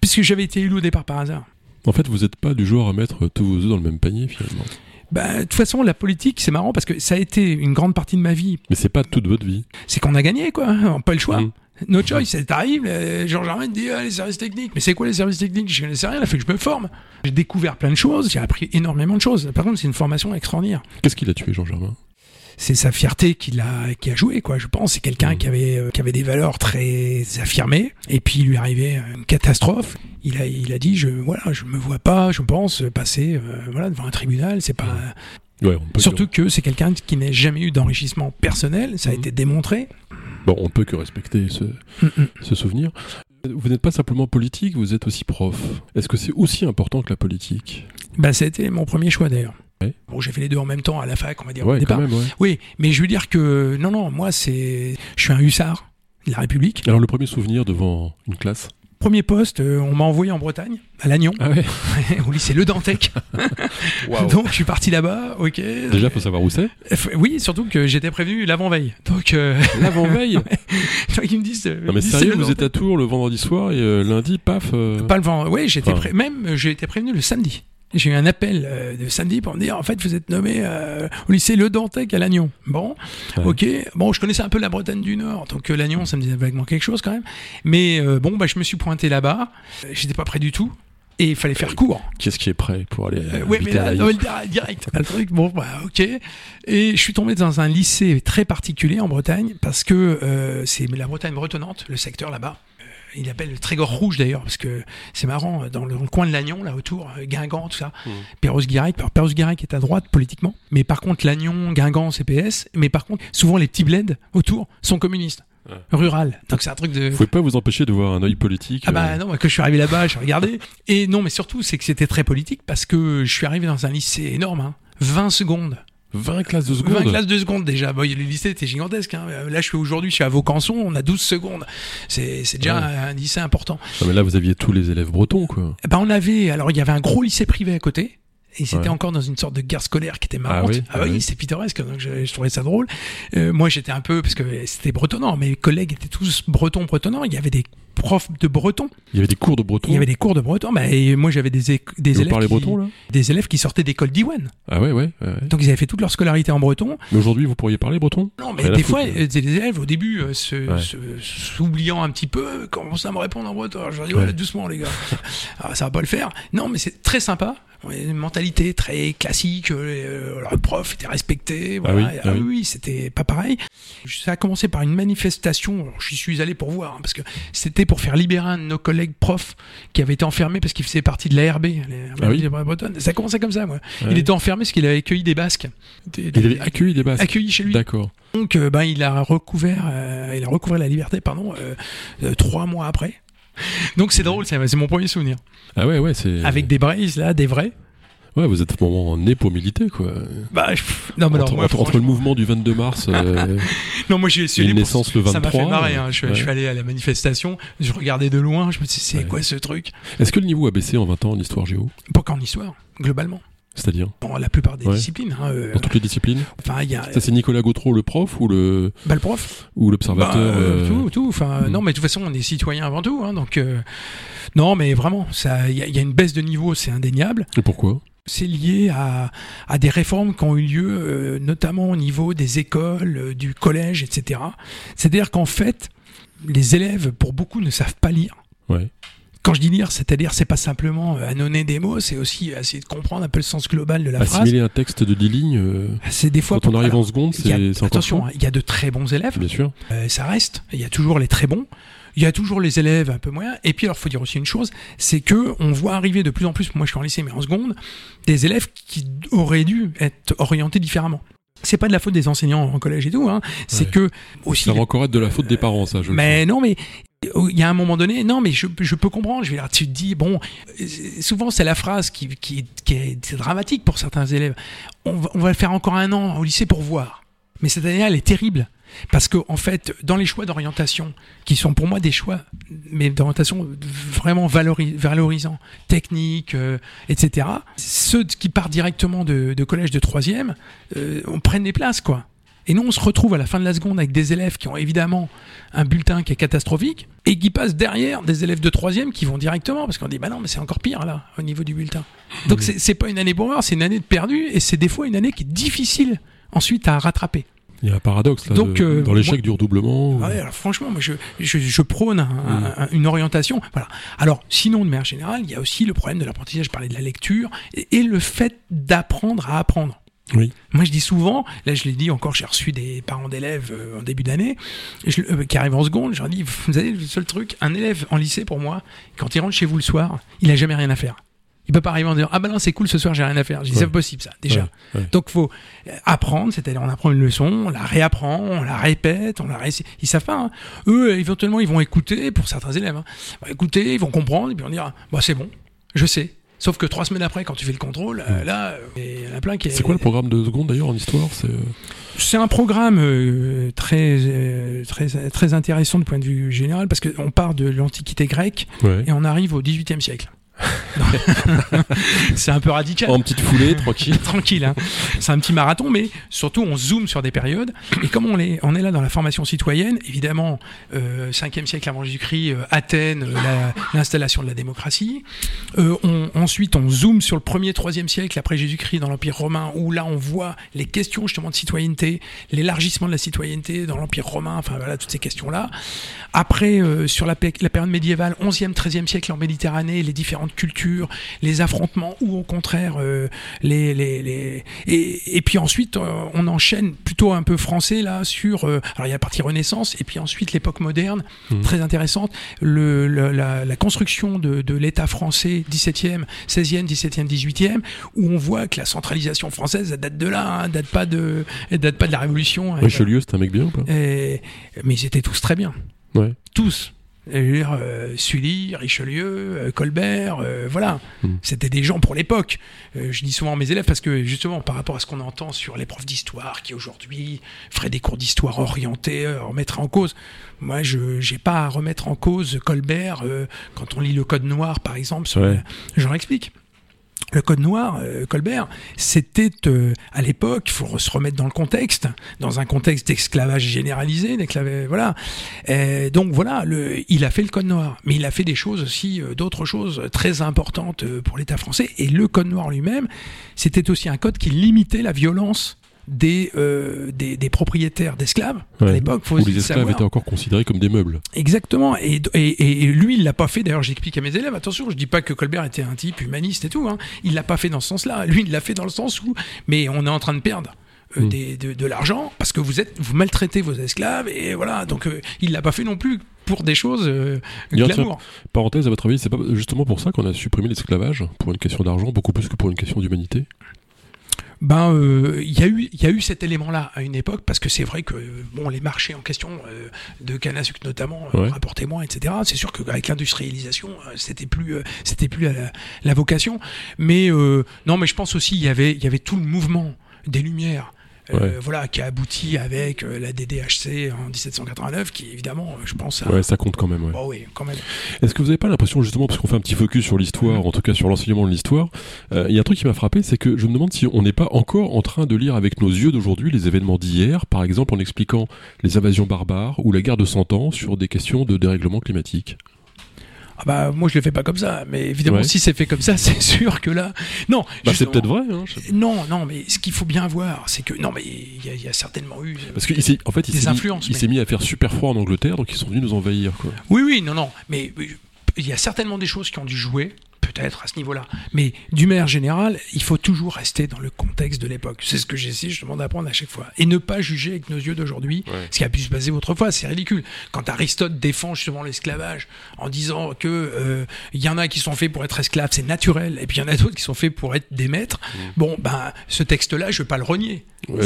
Puisque j'avais été élu au départ par hasard.
En fait, vous n'êtes pas du genre à mettre tous vos œufs dans le même panier, finalement.
Bah, de toute façon, la politique, c'est marrant parce que ça a été une grande partie de ma vie.
Mais c'est pas toute votre vie.
C'est qu'on a gagné, quoi. On n'a pas le choix. Mmh. No choice, c'est arrive, Georges Armand dit ah, les services techniques. Mais c'est quoi les services techniques? Je ne connaissais rien, il a fait que je me forme. J'ai découvert plein de choses, j'ai appris énormément de choses. Par contre, c'est une formation extraordinaire.
Qu'est-ce qu'il a tué, Georges Armand
c'est sa fierté qui a, qui a joué, quoi. Je pense c'est quelqu'un mmh. qui avait, euh, qui avait des valeurs très affirmées. Et puis il lui arrivait une catastrophe. Il a, il a dit, je, voilà, je me vois pas, je pense passer, euh, voilà, devant un tribunal. C'est pas.
Mmh. Ouais,
Surtout que c'est quelqu'un qui n'a jamais eu d'enrichissement personnel, ça a mmh. été démontré.
Bon, on peut que respecter ce, ce souvenir. Vous n'êtes pas simplement politique, vous êtes aussi prof. Est-ce que c'est aussi important que la politique?
Bah, c'était mon premier choix d'ailleurs. Bon, j'ai fait les deux en même temps à la fac, on va dire
au départ.
Oui, mais je veux dire que non, non, moi c'est, je suis un hussard de la République.
Alors le premier souvenir devant une classe?
Premier poste, euh, on m'a envoyé en Bretagne, à Lannion,
ah [laughs]
au lycée Le Dantec. [laughs] Donc je suis parti là-bas, ok.
Déjà, il faut savoir où c'est?
Oui, surtout que j'étais prévenu l'avant-veille. Donc euh, [laughs]
l'avant-veille?
ils me disent.
non mais sérieux, vous êtes à Tours le vendredi soir et euh, lundi, paf.
Pas le vendredi. Oui, j'étais même j'ai été prévenu le samedi. J'ai eu un appel euh, de samedi pour me dire en fait vous êtes nommé euh, au lycée Le Dantec à Lannion. Bon, ok. Bon, je connaissais un peu la Bretagne du Nord, donc euh, Lannion ça me disait vaguement quelque chose quand même. Mais bon, bah je me suis pointé là-bas. J'étais pas prêt du tout. Et il fallait faire court.
Qu'est-ce qui est prêt pour aller
Oui, mais là, direct. [laughs] Le truc, bon, bah, ok. Et je suis tombé dans un lycée très particulier en Bretagne parce que c'est la Bretagne bretonnante, le secteur là-bas il appelle le Trégor rouge d'ailleurs, parce que c'est marrant, dans le, coin de Lannion, là autour, euh, Guingamp, tout ça, mmh. Perros-Guirec. Alors Perros-Guirec est à droite politiquement, mais par contre Lannion, Guingamp, CPS, mais par contre, souvent les petits bleds autour sont communistes. Rural. Donc c'est un truc de.
Vous pouvez pas vous empêcher de voir un œil politique.
Ah bah euh. non, que je suis arrivé là-bas, je regardé. Et non, mais surtout, c'est que c'était très politique parce que je suis arrivé dans un lycée énorme, hein, 20 secondes.
20 classes de secondes
20 classes de secondes déjà. Bon, le lycée était gigantesque. Hein. Là, je suis aujourd'hui, je suis à Vaucanson, on a 12 secondes. C'est, déjà un, lycée important.
mais là, vous aviez tous les élèves bretons, quoi.
Ben, on avait, alors il y avait un gros lycée privé à côté. Et c'était encore dans une sorte de guerre scolaire qui était ah marrante. Ah oui, ah c'est pittoresque, donc je, trouvais ça drôle. Euh, moi, j'étais un peu, parce que c'était bretonnant, mes collègues étaient tous bretons, bretonnants. Il y avait des profs de breton.
Il y avait des cours de breton.
Il y avait des cours de breton. Bah, et moi, j'avais des, des élèves.
Qui, breton, là?
Des élèves qui sortaient d'école d'Iwan.
Ah ouais, ouais,
Donc ils avaient fait toute leur scolarité en breton.
Mais aujourd'hui, vous pourriez parler breton?
Non, mais des fois, les élèves, au début, euh, s'oubliant un petit peu, commencent à me répondre en breton. je leur dis, ouais, doucement, les gars. Alors, [laughs] ça va pas le faire. Non, mais c'est très sympa une mentalité très classique. Euh, le prof était respecté. Ah
voilà.
Ah oui, oui, c'était pas pareil. Ça a commencé par une manifestation. J'y suis allé pour voir, hein, parce que c'était pour faire libérer un de nos collègues profs qui avait été enfermé parce qu'il faisait partie de l'ARB, ah Ça a commencé comme ça, moi. Il était enfermé parce qu'il avait accueilli des Basques.
il avait accueilli des Basques.
Accueilli chez lui.
D'accord.
Donc, euh, ben, il a recouvert, euh, il a recouvert la liberté, pardon, trois mois après. Donc c'est drôle, c'est mon premier souvenir.
Ah ouais, ouais, c'est.
Avec des braises là, des vrais.
Ouais, vous êtes moment né pour militer, quoi.
Bah, non, mais
entre,
moi,
entre, le mouvement du 22 mars euh, [laughs]
non, moi,
naissance le 23. Ça
m'a fait marrer. Hein. Je, suis allé à la manifestation, je regardais de loin, je me disais, c'est quoi ce truc?
Est-ce que le niveau a baissé en 20 ans en histoire géo?
Pas qu'en histoire, globalement.
C'est-à-dire
Dans la plupart des disciplines. Hein, euh,
Dans toutes les disciplines
Enfin, il y a.
Ça, c'est Nicolas Gautreau, le prof ou le.
Bah, le prof.
Ou l'observateur. Bah,
euh, tout, tout. Enfin, hmm. non, mais de toute façon, on est citoyen avant tout. Hein, donc, non, mais vraiment, il y, y, a une baisse de niveau, c'est indéniable.
Et pourquoi?
C'est lié à, à, des réformes qui ont eu lieu, euh, notamment au niveau des écoles, euh, du collège, etc. C'est-à-dire qu'en fait, les élèves, pour beaucoup, ne savent pas lire. Quand je dis lire, c'est-à-dire, c'est pas simplement euh, annonner des mots, c'est aussi essayer de comprendre un peu le sens global de la phrase.
Assimiler un texte de 10 lignes.
c'est des fois.
Quand on arrive en seconde, c'est
Attention, hein, il y a de très bons élèves.
Bien sûr.
ça reste. Il y a toujours les très bons. Il y a toujours les élèves un peu moyens. Et puis, alors, faut dire aussi une chose, c'est que on voit arriver de plus en plus, moi je suis en lycée, mais en seconde, des élèves qui auraient dû être orientés différemment. C'est pas de la faute des enseignants en collège et tout, hein. C'est que aussi.
Ça va encore être de la faute des parents, ça. Je
mais non, mais il y a un moment donné, non, mais je, je peux comprendre. Je dire, tu te dis, bon, souvent c'est la phrase qui, qui, qui est dramatique pour certains élèves. On va, on va le faire encore un an au lycée pour voir. Mais cette année, elle est terrible. Parce que, en fait, dans les choix d'orientation, qui sont pour moi des choix, mais d'orientation vraiment valorisants, techniques, euh, etc., ceux qui partent directement de, collège de troisième, euh, on prenne des places, quoi. Et nous, on se retrouve à la fin de la seconde avec des élèves qui ont évidemment un bulletin qui est catastrophique et qui passent derrière des élèves de troisième qui vont directement parce qu'on dit bah non mais c'est encore pire là au niveau du bulletin. Donc mmh. c'est pas une année pour voir, c'est une année de perdu et c'est des fois une année qui est difficile ensuite à rattraper.
Il y a un paradoxe là, Donc, euh, dans l'échec du redoublement.
alors, franchement, moi, je, je, je prône mmh. une orientation. Voilà. Alors, sinon, de manière générale, il y a aussi le problème de l'apprentissage. Je parlais de la lecture et le fait d'apprendre à apprendre. Moi, je dis souvent, là, je l'ai dit encore, j'ai reçu des parents d'élèves euh, en début d'année euh, qui arrivent en seconde. Je leur dis, vous savez, le seul truc, un élève en lycée pour moi, quand il rentre chez vous le soir, il a jamais rien à faire. Il peut pas arriver en disant ah ben non c'est cool ce soir j'ai rien à faire. C'est possible ça déjà. Donc faut euh, apprendre, c'est-à-dire on apprend une leçon, on la réapprend, on la répète, on la réussit. Ils savent pas. Hein. Eux éventuellement ils vont écouter pour certains élèves. Hein. écouter, ils vont comprendre et puis on dira bah c'est bon, je sais. Sauf que trois semaines après, quand tu fais le contrôle, euh, là, il y en a plein qui.
C'est quoi le programme de seconde d'ailleurs en histoire?
C'est euh, un programme euh, très, très, très intéressant de point de vue général parce qu'on part de l'Antiquité grecque et on arrive au XVIIIe siècle. [laughs] c'est un peu radical.
En petite foulée, tranquille. [laughs]
tranquille. Hein. C'est un petit marathon, mais surtout on zoome sur des périodes. Et comme on est, on est là dans la formation citoyenne, évidemment, euh, 5e siècle avant Jésus-Christ, euh, Athènes, euh, l'installation de la démocratie. Euh, on, ensuite, on zoome sur le 1er, 3e siècle après Jésus-Christ dans l'Empire romain, où là on voit les questions justement de citoyenneté, l'élargissement de la citoyenneté dans l'Empire romain, enfin voilà, toutes ces questions-là. Après, sur la, la période médiévale, 11e, 13e siècle en Méditerranée, les différentes culture, les affrontements ou au contraire euh, les, les, les... Et, et, puis ensuite euh, on enchaîne plutôt un peu français là sur euh, alors il y a la partie Renaissance et puis ensuite l'époque moderne mmh. très intéressante le, la, la, construction de, de l'État français 17e 16e 17e 18e où on voit que la centralisation française date de là hein, date pas de date pas de la Révolution
Richelieu c'est un mec bien ou pas?
Et, mais ils étaient tous très bien
ouais.
tous euh, Sully, Richelieu, euh, Colbert, euh, voilà. Hmm. C'était des gens pour l'époque. je dis souvent à mes élèves parce que justement par rapport à ce qu'on entend sur les profs d'histoire qui aujourd'hui feraient des cours d'histoire orientés, remettre en cause. Moi, je n'ai pas à remettre en cause Colbert quand on lit le Code Noir par exemple. J'en explique le code noir, euh, Colbert, c'était euh, à l'époque, il faut se remettre dans le contexte, dans un contexte d'esclavage généralisé, voilà. donc voilà, le, il a fait le code noir, mais il a fait des choses aussi, euh, d'autres choses très importantes pour l'État français. Et le code noir lui-même, c'était aussi un code qui limitait la violence des, euh, des, des, propriétaires d'esclaves à l'époque.
Où les esclaves étaient encore considérés comme des meubles.
Exactement. Et, et, et lui, il l'a pas fait. D'ailleurs, j'explique à mes élèves. Attention, je dis pas que Colbert était un type humaniste et tout. Hein. Il l'a pas fait dans ce sens-là. Lui, il l'a fait dans le sens où, mais on est en train de perdre. Euh, hmm. des, de, de l'argent parce que vous êtes vous maltraitez vos esclaves et voilà donc euh, il l'a pas fait non plus pour des choses euh, glamour.
parenthèse à votre avis c'est pas justement pour ça qu'on a supprimé l'esclavage? Pour une question d'argent beaucoup plus que pour une question d'humanité?
Ben euh, il y a eu il y a eu cet élément là à une époque parce que c'est vrai que bon les marchés en question euh, de canne à sucre notamment euh, rapportaient moins etc c'est sûr qu'avec l'industrialisation c'était plus c'était plus la, la, vocation. Mais non mais je pense aussi il y avait il y avait tout le mouvement des lumières euh, voilà, qui a abouti avec euh, la DDHC en 1789, qui évidemment, euh, je pense.
Ouais, ça compte quand même.
Oh oui, quand même.
Est-ce que vous n'avez pas l'impression, justement, parce qu'on fait un petit focus sur l'histoire, en tout cas sur l'enseignement de l'histoire, il y a un truc qui m'a frappé, c'est que je me demande si on n'est pas encore en train de lire avec nos yeux d'aujourd'hui les événements d'hier, par exemple en expliquant les invasions barbares ou la guerre de 100 ans sur des questions de dérèglement climatique.
Ah bah moi je le fais pas comme ça, mais évidemment si c'est fait comme ça, [laughs] c'est sûr que là, non.
Bah, c'est peut-être vrai. Hein,
non, non, mais ce qu'il faut bien voir, c'est que non, mais il y, a certainement eu.
Parce que en fait, il des influences. Mis, il s'est mis à faire super froid en Angleterre, donc ils sont venus nous envahir. Quoi.
Oui, oui, non, non, mais il y a certainement des choses qui ont dû jouer peut-être à ce niveau-là. Mais du maire général, il faut toujours rester dans le contexte de l'époque. C'est ce que j'essaie justement d'apprendre à chaque fois. Et ne pas juger avec nos yeux d'aujourd'hui ce qui a pu se passer autrefois. C'est ridicule. Quand Aristote défend justement l'esclavage en disant que euh, il y en a qui sont faits pour être esclaves, c'est naturel, et puis il y en a d'autres qui sont faits pour être des maîtres. Mm. Bon, ben, ce texte-là, je vais pas le renier.
vous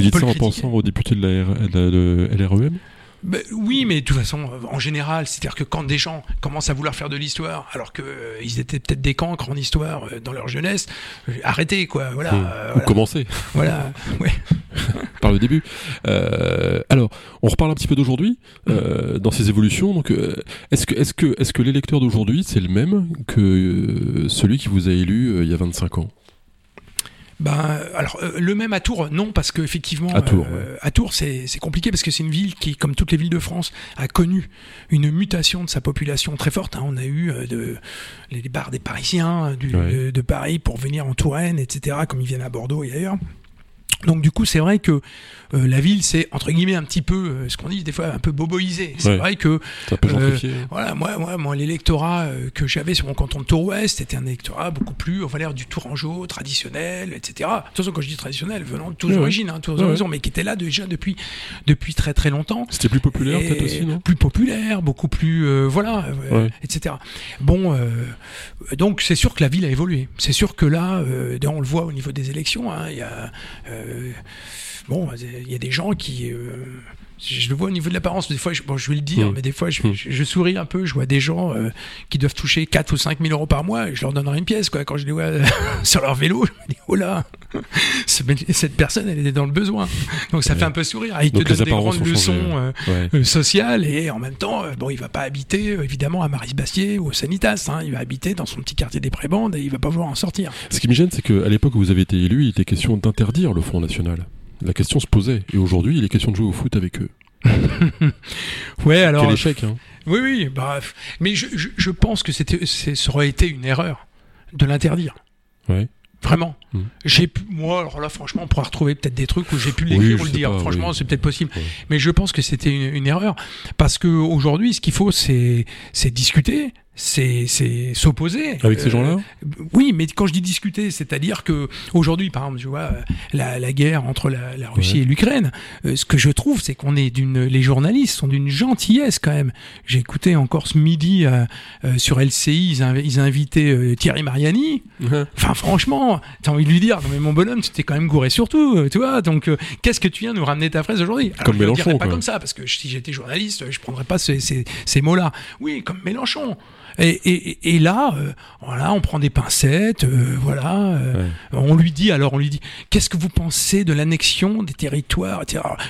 dites ça en pensant aux députés de la, de LREM
bah, oui, mais de toute façon, euh, en général, c'est-à-dire que quand des gens commencent à vouloir faire de l'histoire, alors qu'ils euh, étaient peut-être des cancres en histoire euh, dans leur jeunesse, arrêtez, quoi. Voilà.
Ou commencez.
Voilà. [laughs] Ouais. [laughs]
Par le début. alors, on reparle un petit peu d'aujourd'hui dans ces évolutions. Donc, est-ce que, est-ce que, est-ce que l'électeur d'aujourd'hui c'est le même que celui qui vous a élu il y a 25 ans?
Ben, alors euh, le même à Tours, non, parce qu'effectivement,
à Tours,
euh, à Tours c'est compliqué parce que c'est une ville qui, comme toutes les villes de France, a connu une mutation de sa population très forte. Hein. On a eu euh, de, les bars des Parisiens du, de, de, Paris pour venir en Touraine, etc., comme ils viennent à Bordeaux et ailleurs. Donc du coup, c'est vrai que euh, la ville, c'est entre guillemets un petit peu, euh, ce qu'on dit des fois, un peu boboisé. C'est vrai que
euh,
voilà, moi, moi, moi l'électorat que j'avais sur mon canton de Tour-Ouest était un électorat beaucoup plus, on va dire, du Tourangeau traditionnel, etc. Attention, quand je dis traditionnel, venant de toutes origines, hein, toutes horizons, mais qui était là déjà depuis depuis très très longtemps.
C'était plus populaire peut-être aussi, non?
Plus populaire, beaucoup plus, voilà, etc. Bon, donc c'est sûr que la ville a évolué. C'est sûr que là, on le voit au niveau des élections, hein, il y a bon, il y a des gens qui euh, je le vois au niveau de l'apparence, des fois, je, bon, je vais le dire, mm. mais des fois, je, mm. je, souris un peu, je vois des gens euh, qui doivent toucher 4 ou 5 000 euros par mois, et je leur donnerai une pièce, quoi. Quand je les vois [laughs] sur leur vélo, je me dis, oh là, [laughs] cette personne, elle était dans le besoin. Donc ça fait un peu sourire. Il te donne des grandes leçons sociales, et en même temps, bon, il va pas habiter, évidemment, à Maris-Bastier ou au Sanitas, hein. il va habiter dans son petit quartier des Prébandes, et il va pas vouloir en sortir.
Ce qui me gêne, c'est qu'à l'époque où vous avez été élu, il était question d'interdire le Front National. La question se posait. Et aujourd'hui, il est question de jouer au foot avec eux. [laughs]
ouais, alors.
Quel échec, hein.
Oui, oui, bref. Mais je, je, pense que c'était, ça aurait été une erreur de l'interdire.
Ouais.
Vraiment. Hmm. J'ai moi alors là franchement on pourra retrouver peut-être des trucs où j'ai pu l'écrire ou le dire. franchement c'est peut-être possible. Mais je pense que c'était une, une, erreur parce que aujourd'hui ce qu'il faut c'est c'est discuter, c'est s'opposer.
Avec ces gens-là
euh, Oui, mais quand je dis discuter, c'est-à-dire que aujourd'hui, par exemple, tu vois, la, la guerre entre la, la Russie et l'Ukraine, euh, ce que je trouve, c'est qu'on est d'une, les journalistes sont d'une gentillesse quand même. J'ai écouté encore ce midi euh, sur LCI, ils, ils invitaient Thierry Mariani. Enfin, franchement, t'as envie de lui dire, mais mon bonhomme, tu t'es quand même gouré sur tout, tu vois. Donc, qu'est-ce que tu viens nous ramener ta fraise aujourd'hui?
Comme je Mélenchon.
pas comme ça, parce que si j'étais journaliste, je prendrais pas ces, ces, ces mots-là. Oui, comme Mélenchon. Et, là, euh, voilà, on prend des pincettes, euh, voilà, euh, on lui dit alors, on lui dit, qu'est-ce que vous pensez de l'annexion des territoires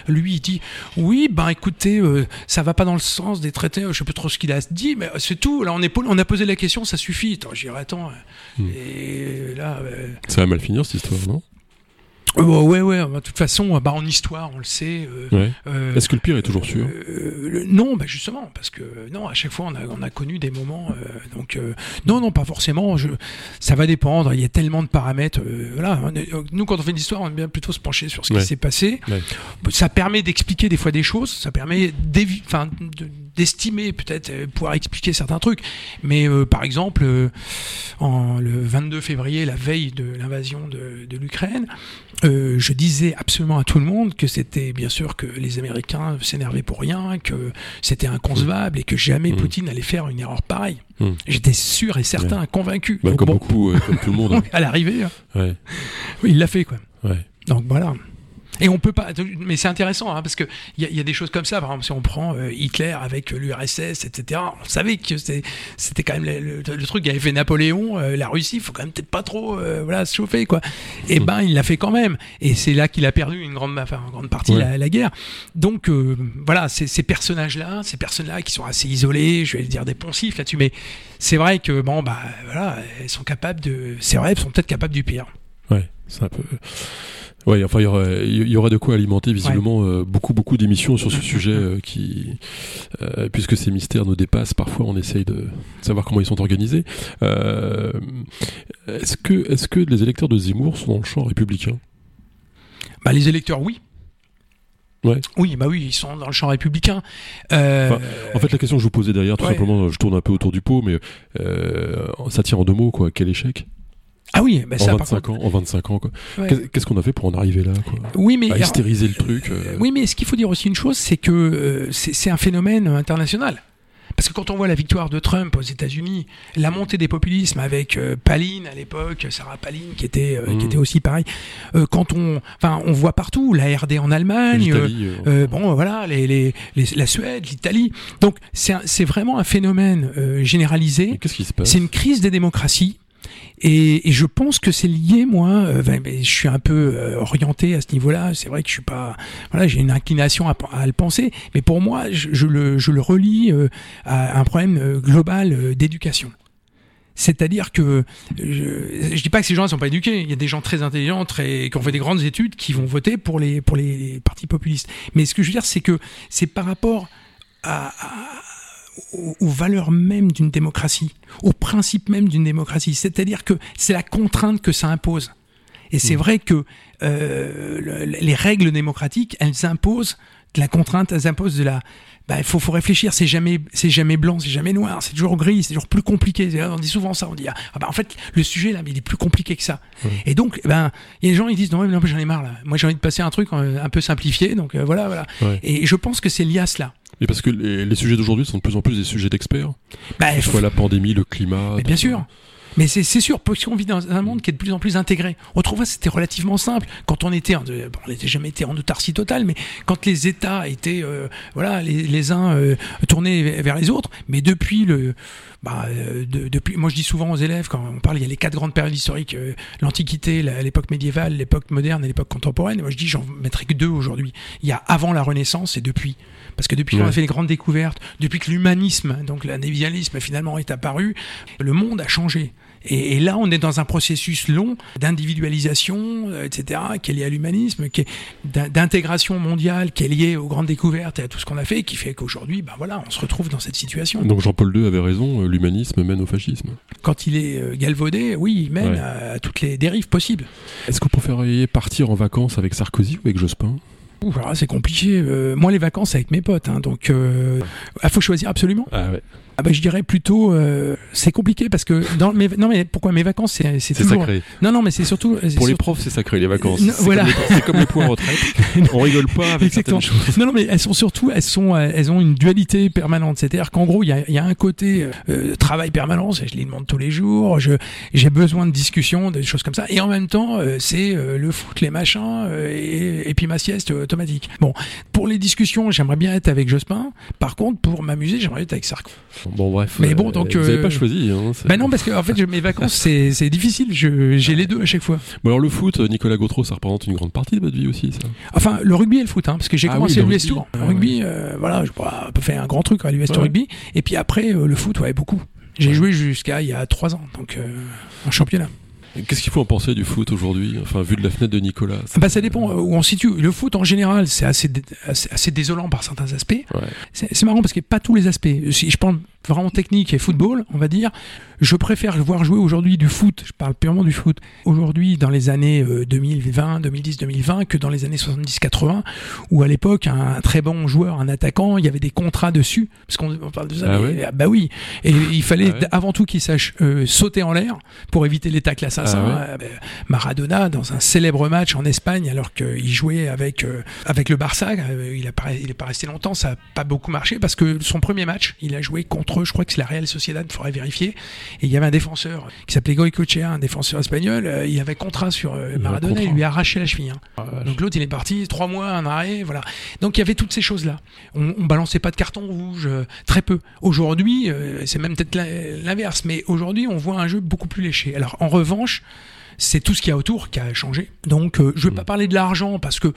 Lui, il dit, oui, ben écoutez, ça va pas dans le sens des traités, je sais pas trop ce qu'il a dit, mais c'est tout. Là, on, est, on a posé la question, ça suffit. Attends, j'irai, attends. Hmm. Et là,
ça va mal finir cette histoire, non?
Euh, ouais, ouais, de toute façon, bah, en histoire, on le sait.
Euh, euh, Est-ce que le pire est toujours sûr
Non, bah, justement, parce que non, à chaque fois, on a, on a connu des moments. donc, non, non, pas forcément. Je, ça va dépendre. Il y a tellement de paramètres. voilà, nous, quand on fait une histoire, on aime bien plutôt se pencher sur ce qui s'est passé. Ça permet d'expliquer des fois des choses. Ça permet d'estimer, peut-être, pouvoir expliquer certains trucs. Mais par exemple, en, le 22 février, la veille de l'invasion de, de l'Ukraine, euh, je disais absolument à tout le monde que c'était bien sûr que les Américains s'énervaient pour rien, que c'était inconcevable et que jamais mmh. Poutine allait faire une erreur pareille. Mmh. J'étais sûr et certain, convaincu.
Bah, comme beaucoup, comme tout le monde. [laughs] Hein.
à l'arrivée. Hein.
Ouais.
Oui, il l'a fait, quoi.
Ouais.
Donc voilà. Et on peut pas, mais c'est intéressant hein, parce que il y, y, a des choses comme ça. Par exemple, si on prend euh, Hitler avec l'URSS, etc. On savait que c'était quand même le, le, truc qu'avait fait Napoléon, euh, la Russie. Il faut quand même peut-être pas trop, euh, voilà, se chauffer quoi. Et ben, il l'a fait quand même. Et c'est là qu'il a perdu une grande, enfin, une grande partie de la, la, guerre. Donc voilà, ces personnages-là, ces personnes-là qui sont assez isolés, je vais dire des poncifs là-dessus, mais c'est vrai que bon bah voilà, elles sont capables de, vrai, elles sont peut-être capables du pire.
Ouais, c'est un peu. Oui, enfin, il y aurait, il y aurait de quoi alimenter visiblement euh, beaucoup, beaucoup d'émissions sur ce [laughs] sujet euh, qui, euh, puisque ces mystères nous dépassent, parfois on essaye de savoir comment ils sont organisés. est-ce que, est-ce que les électeurs de Zemmour sont dans le champ républicain?
Bah, les électeurs, oui.
Ouais.
Oui, bah oui, ils sont dans le champ républicain.
en fait, la question que je vous posais derrière, tout simplement, je tourne un peu autour du pot, mais ça tient en deux mots, quoi. Quel échec?
Ah oui, bah ça,
en 25 ans, en 25 ans, quoi. Qu'est-ce qu'on a fait pour en arriver là, quoi?
Oui, mais
à hystériser le truc. Euh.
Oui, mais ce qu'il faut dire aussi une chose, c'est que euh, c'est un phénomène international. Parce que quand on voit la victoire de Trump aux États-Unis, la montée des populismes avec euh, Palin à l'époque, Sarah Palin qui était qui mm. était aussi pareil. quand on, enfin, on voit partout la RD en Allemagne, bon, voilà, les, les, la Suède, l'Italie. Donc c'est vraiment un phénomène généralisé.
Qu'est-ce qui se passe?
C'est une crise des démocraties et, je pense que c'est lié, moi. Euh, je suis un peu euh, orienté à ce niveau-là. C'est vrai que je suis pas. Voilà, j'ai une inclination à, le penser, mais pour moi, je, le, je relie euh, à un problème global d'éducation. C'est-à-dire que je, je dis pas que ces gens ne sont pas éduqués. Il y a des gens très intelligents, très qui ont fait des grandes études, qui vont voter pour les pour les partis populistes. Mais ce que je veux dire, c'est que c'est par rapport à, aux, valeurs même d'une démocratie, aux principes même d'une démocratie. C'est-à-dire que c'est la contrainte que ça impose. Et c'est mmh. vrai que euh, les règles démocratiques, elles imposent de la contrainte, elles imposent de la. Bah, il faut, faut réfléchir. C'est jamais, c'est jamais blanc, c'est jamais noir. C'est toujours gris, c'est toujours plus compliqué. On dit souvent ça. On dit ah, bah, en fait le sujet là, il est plus compliqué que ça. Mmh. Et donc, ben il y a des gens ils disent non mais j'en ai marre là. Moi j'ai envie de passer un truc euh, un peu simplifié. Donc euh, voilà voilà. Et je pense que c'est lié à cela.
Et parce que les, sujets d'aujourd'hui sont de plus en plus des sujets d'experts. Bah, que ce soit la pandémie, le climat.
Mais bien sûr. Mais c'est sûr, parce qu'on vit dans un monde qui est de plus en plus intégré. Autrefois, c'était relativement simple. Quand on était, bon, on n'était jamais été en autarcie totale, mais quand les États étaient, euh, voilà, les, uns euh, tournés vers les autres, mais depuis le, bah, euh, depuis, moi je dis souvent aux élèves quand on parle, il y a les quatre grandes périodes historiques l'Antiquité, l'époque médiévale, l'époque moderne et l'époque contemporaine. moi je dis, j'en mettrai que deux aujourd'hui. Il y a avant la Renaissance et depuis. Parce que depuis qu'on a fait les grandes découvertes, depuis que l'humanisme, donc l'individualisme finalement est apparu, le monde a changé. Et, là, on est dans un processus long d'individualisation, euh, etc., qui est lié à l'humanisme, qui est d'intégration mondiale, qui est lié aux grandes découvertes et à tout ce qu'on a fait, qui fait qu'aujourd'hui, ben voilà, on se retrouve dans cette situation.
Donc Jean-Paul II avait raison, euh, l'humanisme mène au fascisme.
Quand il est euh, galvaudé, oui, il mène à, toutes les dérives possibles.
Est-ce que vous préfériez partir en vacances avec Sarkozy ou avec Jospin?
C'est compliqué. moi, les vacances, avec mes potes. Hein, donc, il faut choisir absolument.
Ah ouais.
Ah bah je dirais plutôt euh, c'est compliqué parce que dans mes non mais pourquoi mes vacances c'est c'est toujours
sacré.
non non mais c'est surtout
pour les profs c'est sacré les vacances. Voilà. c'est comme les points retraite. [laughs] On rigole pas avec Exactement.
non non mais elles sont surtout elles sont elles ont une dualité permanente. C'est-à-dire qu'en gros il y a, y a un côté euh, travail permanent je les demande tous les jours je j'ai besoin de discussions des choses comme ça. Et en même temps euh, c'est euh, le foot les machins et, et, puis ma sieste automatique. Bon pour les discussions j'aimerais bien être avec Jospin. Par contre pour m'amuser j'aimerais être avec Sarko
Bon, bref.
Mais bon, donc.
Vous n'avez pas euh, choisi. Hein,
bah non, parce que en fait, mes vacances, c'est difficile. J'ai les deux à chaque fois.
Bon, alors le foot, Nicolas Gautreau, ça représente une grande partie de votre vie aussi, ça?
Enfin, le rugby et le foot, hein, parce que j'ai ah commencé à l'US Tour. Le rugby, euh, voilà, je peux faire un grand truc à l'US Tour rugby. Et puis après, euh, le foot, ouais, beaucoup. J'ai joué jusqu'à il y a trois ans, donc en championnat.
Qu'est-ce qu'il faut en penser du foot aujourd'hui Enfin, vu de la fenêtre de Nicolas?
Bah, ça dépend où on situe. Le foot, en général, c'est assez, assez, désolant par certains aspects. Ouais. C'est marrant parce que pas tous les aspects. Si je pense vraiment technique et football, on va dire, je préfère voir jouer aujourd'hui du foot, je parle purement du foot, aujourd'hui dans les années 2020, 2010, 2020 que dans les années 70-80 où à l'époque un très bon joueur, un attaquant, il y avait des contrats dessus. Parce qu'on parle de ça. Ah ah bah oui, et il fallait ah avant tout qu'il sache euh, sauter en l'air pour éviter les tacles assassins. Bah, Maradona dans un célèbre match en Espagne alors qu'il jouait avec euh, avec le Barça, il a pas, resté longtemps, ça a pas beaucoup marché parce que son premier match, il a joué contre je crois que c'est la Real Sociedad, il faudrait vérifier. Et il y avait un défenseur qui s'appelait Goicoechea, un défenseur espagnol. Euh, il avait contrat sur euh, Maradona, il lui a arraché la cheville. Hein. Ah, Donc l'autre, il est parti, trois mois, un arrêt, voilà. Donc il y avait toutes ces choses-là. On, on balançait pas de carton rouge, euh, très peu. Aujourd'hui, c'est même peut-être l'inverse, mais aujourd'hui, on voit un jeu beaucoup plus léché. Alors en revanche, c'est tout ce qu'il y a autour qui a changé. Donc je vais hmm. pas parler de l'argent parce que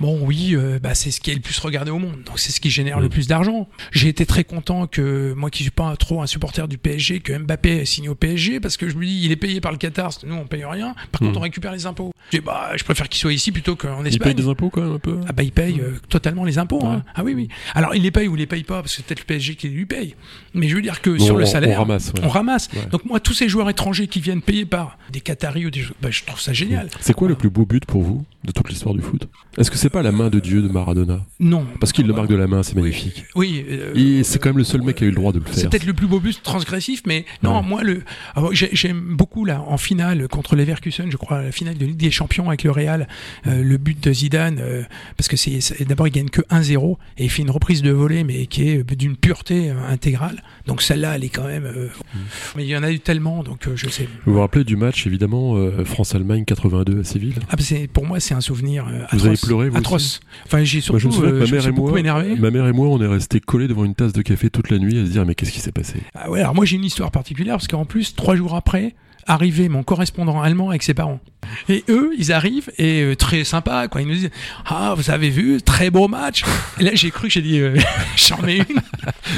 Bon, oui, euh, bah, c'est ce qui est le plus regardé au monde, donc c'est ce qui génère le mm. plus d'argent. J'ai été très content que moi qui suis pas trop un supporter du PSG, que Mbappé ait signé au PSG parce que je me dis il est payé par le Qatar, nous on paye rien. Par contre, mm. on récupère les impôts. Je, bah, je préfère qu'il soit ici plutôt qu'en Espagne. Il
paye des impôts quand même un peu.
Ah bah il paye euh, totalement les impôts. Hein. Ah oui oui. Alors il les paye ou il les paye pas parce que c'est peut-être le PSG qui lui paye. Mais je veux dire que sur le salaire,
on ramasse.
On ramasse. Donc moi tous ces joueurs étrangers qui viennent payer par des Qataris ou des, bah, je trouve ça génial.
C'est quoi le plus beau but pour vous de toute l'histoire du foot? Est-ce que c'est pas la main de Dieu Maradona
Non.
Parce qu'il le marque de la main, c'est magnifique.
Oui.
Euh, c'est quand même le seul mec qui a eu le droit de le faire.
C'est peut-être le plus beau but transgressif, mais non, moi, le, ah, j'aime beaucoup là, en finale contre Leverkusen, je crois, la finale de Ligue des Champions avec le Real, euh, le but de Zidane, euh, parce que c'est d'abord il gagne que 1-0 et il fait une reprise de volée, mais qui est d'une pureté intégrale. Donc celle-là, elle est quand même. Mm. Mais il y en a eu tellement, donc je sais.
Vous vous rappelez du match, évidemment, France-Allemagne 82 à Séville?
Ah, pour moi, c'est un souvenir.
Vous avez pleuré,
atroce. Enfin, j'ai surtout,
ma euh, mère et moi, ma mère et moi, on est restés collés devant une tasse de café toute la nuit à se dire mais qu'est-ce qui s'est passé?
Ah ouais, alors moi j'ai une histoire particulière parce qu'en plus trois jours après arrivait mon correspondant allemand avec ses parents. Et eux, ils arrivent et euh, très sympa, quoi. Ils nous disent Ah, vous avez vu, très beau match. Et là, j'ai cru que j'ai dit euh, [laughs] J'en ai une.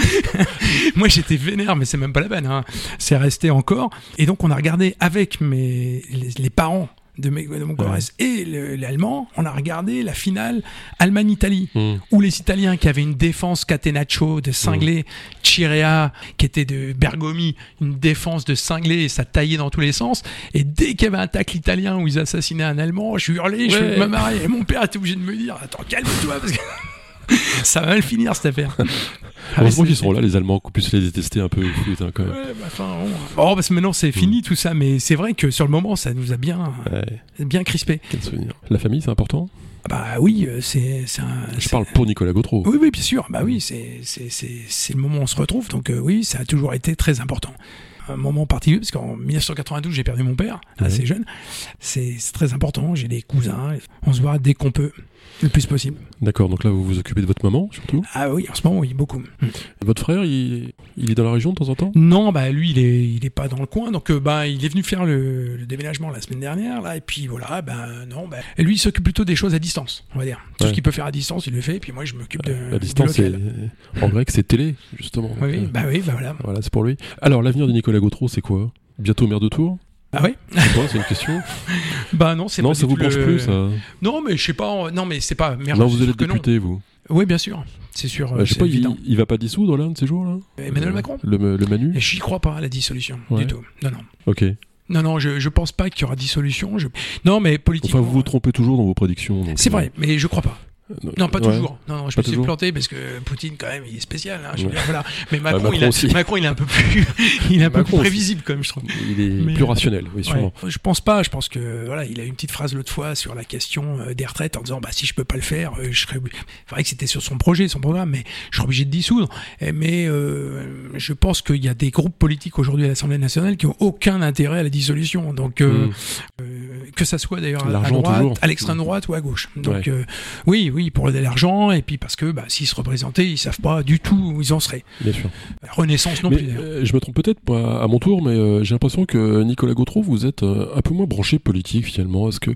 [laughs] Moi, j'étais vénère, mais c'est même pas la peine. Hein. C'est resté encore. Et donc, on a regardé avec mes, les, parents de, mon et l'allemand, on a regardé la finale Allemagne-Italie, hmm. où les Italiens qui avaient une défense Catenaccio de cinglé, mmh. Chirea qui était de Bergomi, une défense de cinglé, et ça taillait dans tous les sens. Et dès qu'il y avait un tacle italien où ils assassinaient un Allemand, je hurlais, je me marier. Et mon père était obligé de me dire Attends, calme-toi, parce que. [laughs] ça va mal finir cette affaire.
Ah, Heureusement qu'ils sont là, les Allemands, qu'on puisse les détester un peu. Hein, quand même.
Ouais, bah, bon. parce que maintenant c'est fini mm. tout ça, mais c'est vrai que sur le moment ça nous a bien, bien crispé.
Quel souvenir. La famille, c'est important
ah bah oui, euh, c'est un.
Je parle pour Nicolas Gautreau.
Oui, oui, bien sûr. Bah oui, c'est le moment où on se retrouve, donc euh, oui, ça a toujours été très important un moment particulier, parce qu'en 1992, j'ai perdu mon père, assez jeune. C'est très important, j'ai des cousins, on se voit dès qu'on peut le plus possible.
D'accord, donc là vous vous occupez de votre maman surtout?
Ah oui, en ce moment oui, beaucoup.
Votre frère, il, il, est dans la région de temps en temps?
Non, bah lui il est, il est pas dans le coin, donc euh, bah il est venu faire le, déménagement la semaine dernière là, et puis voilà, ben non, bah, et lui il s'occupe plutôt des choses à distance, on va dire. Tout ce qu'il peut faire à distance, il le fait, et puis moi je m'occupe de.
La distance, en grec c'est télé justement.
Oui, euh, bah oui, bah voilà.
Voilà, c'est pour lui. Alors l'avenir de Nicolas Gautreau, c'est quoi? Bientôt maire de Tours?
Ah oui
C'est une question [laughs]
Bah non, c'est
pas. Non, ça vous branche plus, ça?
Non, mais je sais pas. Non, mais c'est pas.
Merde, non, vous allez député, vous
Oui, bien sûr. C'est sûr. Bah,
je sais pas, il, il, va pas dissoudre l'un de ces jours, là?
Emmanuel Macron?
Le, le Manu?
J'y crois pas à la dissolution, du tout. Non, non.
Ok.
Non, non, je, je pense pas qu'il y aura dissolution. Je... Non, mais politiquement.
Enfin, vous vous trompez toujours dans vos prédictions.
C'est vrai, mais je crois pas. Non, pas toujours. Non, non, je me suis planté parce que Poutine, quand même, il est spécial. Hein, je veux dire, voilà. Mais Macron, il a, Macron, il est un peu plus, [laughs] il est un peu plus prévisible, quand même, je trouve.
Il est plus rationnel, oui, sûrement.
Je pense pas. Je pense que, voilà, il a une petite phrase l'autre fois sur la question euh, des retraites en disant, bah, si je peux pas le faire, euh, je serais. C'est vrai que c'était sur son projet, son programme, mais je serais obligé de dissoudre. Mais euh, je pense qu'il y a des groupes politiques aujourd'hui à l'Assemblée nationale qui ont aucun intérêt à la dissolution. Donc, euh, hmm. Que ça soit d'ailleurs à, droite, à l'extrême droite ou à gauche. Donc, oui, oui, pour de l'argent et puis parce que bah, s'ils se représentaient, ils savent pas du tout où ils en seraient.
Bien sûr.
La Renaissance non plus.
Euh, je me trompe peut-être à mon tour, mais euh, j'ai l'impression que Nicolas Gautreau, vous êtes euh, un peu moins branché politique finalement. Est-ce que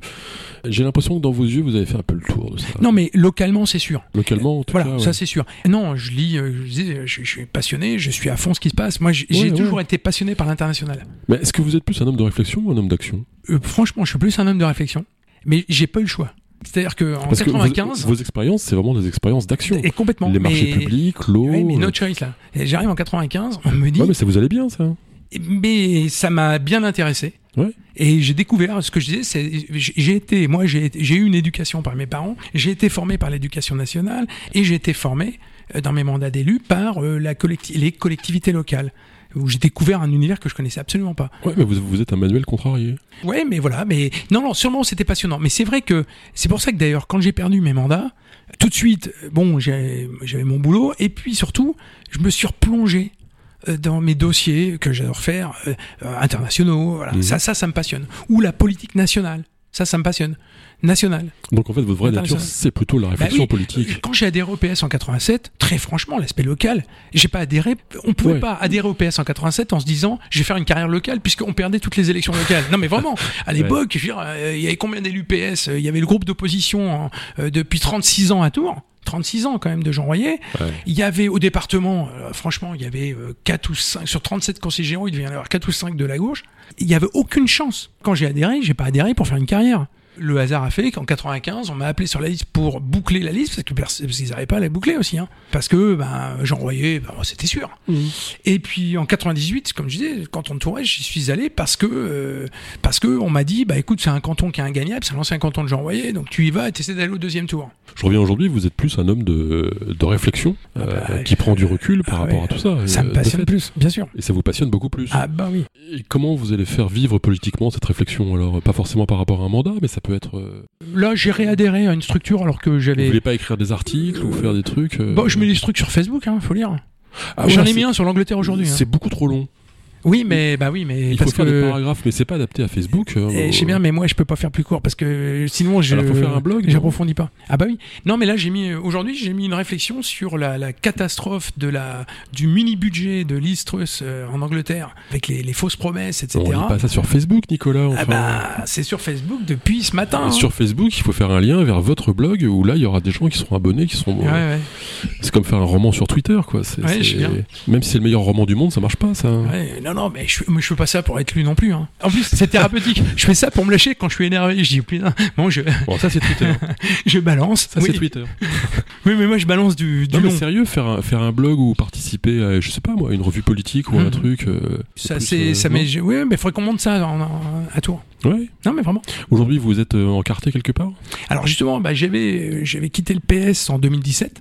j'ai l'impression que dans vos yeux, vous avez fait un peu le tour de ça
Non, mais localement, c'est sûr.
Localement, en tout
voilà, ça c'est sûr. Non, je lis, je, je, suis passionné, je suis à fond ce qui se passe. Moi, j'ai toujours été passionné par l'international.
Mais est-ce que vous êtes plus un homme de réflexion ou un homme d'action?
Franchement, je suis plus un homme de réflexion, mais j'ai pas eu le choix. C'est-à-dire qu'en 95.
vos, expériences, c'est vraiment des expériences d'action.
Et complètement.
Les marchés publics, l'eau.
Oui, mais no choice là. J'arrive en 95, on me dit.
Ouais, mais ça vous allait bien, ça.
Mais ça m'a bien intéressé. Ouais. Et j'ai découvert ce que je disais, c'est j'ai été, moi j'ai eu une éducation par mes parents, j'ai été formé par l'éducation nationale et j'ai été formé euh, dans mes mandats d'élu par euh, la les collectivités locales où j'ai découvert un univers que je connaissais absolument pas.
Ouais, mais vous, vous êtes un manuel contrarié.
Ouais, mais voilà, mais non, non, sûrement c'était passionnant. Mais c'est vrai que c'est pour ça que d'ailleurs, quand j'ai perdu mes mandats, tout de suite, bon, j'avais mon boulot, et puis surtout, je me suis replongé euh, dans mes dossiers que j'adore faire, euh, internationaux, voilà. Mhm. Ça, ça, ça me passionne. Ou la politique nationale. Ça, ça me passionne. National.
Donc en fait, votre vraie nature, c'est plutôt la bah réflexion politique.
Quand j'ai adhéré au PS en 87, très franchement, l'aspect local, j'ai pas adhéré. On pouvait pas adhérer au PS en 87 en se disant, je vais faire une carrière locale puisqu'on perdait toutes les élections locales. non mais vraiment, à l'époque, euh, il y avait combien d'élus PS? Il y avait le groupe d'opposition euh, depuis 36 ans à Tours. 36 ans quand même de Jean Royer. Il y avait au département, euh, franchement, il y avait 4 ou 5, sur 37 conseillers généraux, il devait y en avoir 4 ou 5 de la gauche. Il n'y avait aucune chance. Quand j'ai adhéré, j'ai pas adhéré pour faire une carrière le hasard a fait qu'en 95, on m'a appelé sur la liste pour boucler la liste, parce que parce qu'ils n'arrivaient pas à la boucler aussi, hein. parce que ben, Jean Royer, ben, c'était sûr. Mmh. Et puis en 98, comme je disais, canton de Tourette, j'y suis allé parce que euh, parce que on m'a dit, bah écoute, c'est un canton qui est ingagnable, c'est l'ancien canton de Jean Royer, donc tu y vas et essaies d'aller au deuxième tour.
Je reviens aujourd'hui, vous êtes plus un homme de, de réflexion, ah euh, bah, qui prend du recul par ah rapport à tout ça.
Ça me euh, passionne plus, bien sûr.
Et ça vous passionne beaucoup plus.
Ah bah oui.
Et comment vous allez faire vivre politiquement cette réflexion Alors, pas forcément par rapport à un mandat, mais ça peut être
là, j'ai réadhéré à une structure alors que j'avais.
Vous voulez pas écrire des articles ou faire des trucs
euh... Bon, je mets des trucs sur Facebook, hein, faut lire. Ah J'en ai mis un sur l'Angleterre aujourd'hui.
C'est hein. beaucoup trop long.
Oui, mais bah oui, mais
il
parce
faut faire
que
des paragraphes, mais c'est pas adapté à Facebook. hein,
Eh, je sais bien, mais moi je peux pas faire plus court parce que sinon je.
Alors, faut faire un blog, non
J'approfondis pas. Ah bah oui. Non, mais là j'ai mis aujourd'hui j'ai mis une réflexion sur la, la catastrophe de la du mini budget de Liz Truss euh, en Angleterre avec les, les fausses promesses, etc.
On lit pas ça sur Facebook, Nicolas. Enfin.
ah bah c'est sur Facebook depuis ce matin. hein.
Sur Facebook, il faut faire un lien vers votre blog où là, il y aura des gens qui seront abonnés, qui seront.
Ouais, ouais.
C'est comme faire un roman sur Twitter, quoi. C'est-
Ouais, je
c'est-
sais bien.
Même si c'est le meilleur roman du monde, ça marche pas, ça.
Ouais, non, non, mais je, mais je fais pas ça pour être lu non plus. Hein. En plus, c'est thérapeutique. [laughs] je fais ça pour me lâcher quand je suis énervé. Je dis, putain, bon, je,
Bon, ça c'est Twitter. [laughs]
je balance.
Ça
oui.
c'est Twitter. [laughs]
oui, mais moi, je balance du, du
Non mais
long.
sérieux, faire un, faire un blog ou participer à, je sais pas moi, une revue politique ou un
Mhm.
truc. euh,
Ça, c'est,
euh,
ça m'est, oui, mais faudrait qu'on monte ça en- en- à tour.
Ouais.
Non, mais vraiment.
Aujourd'hui, vous êtes euh, encarté quelque part?
Alors, justement, bah, j'avais, j'avais quitté le PS en 2017,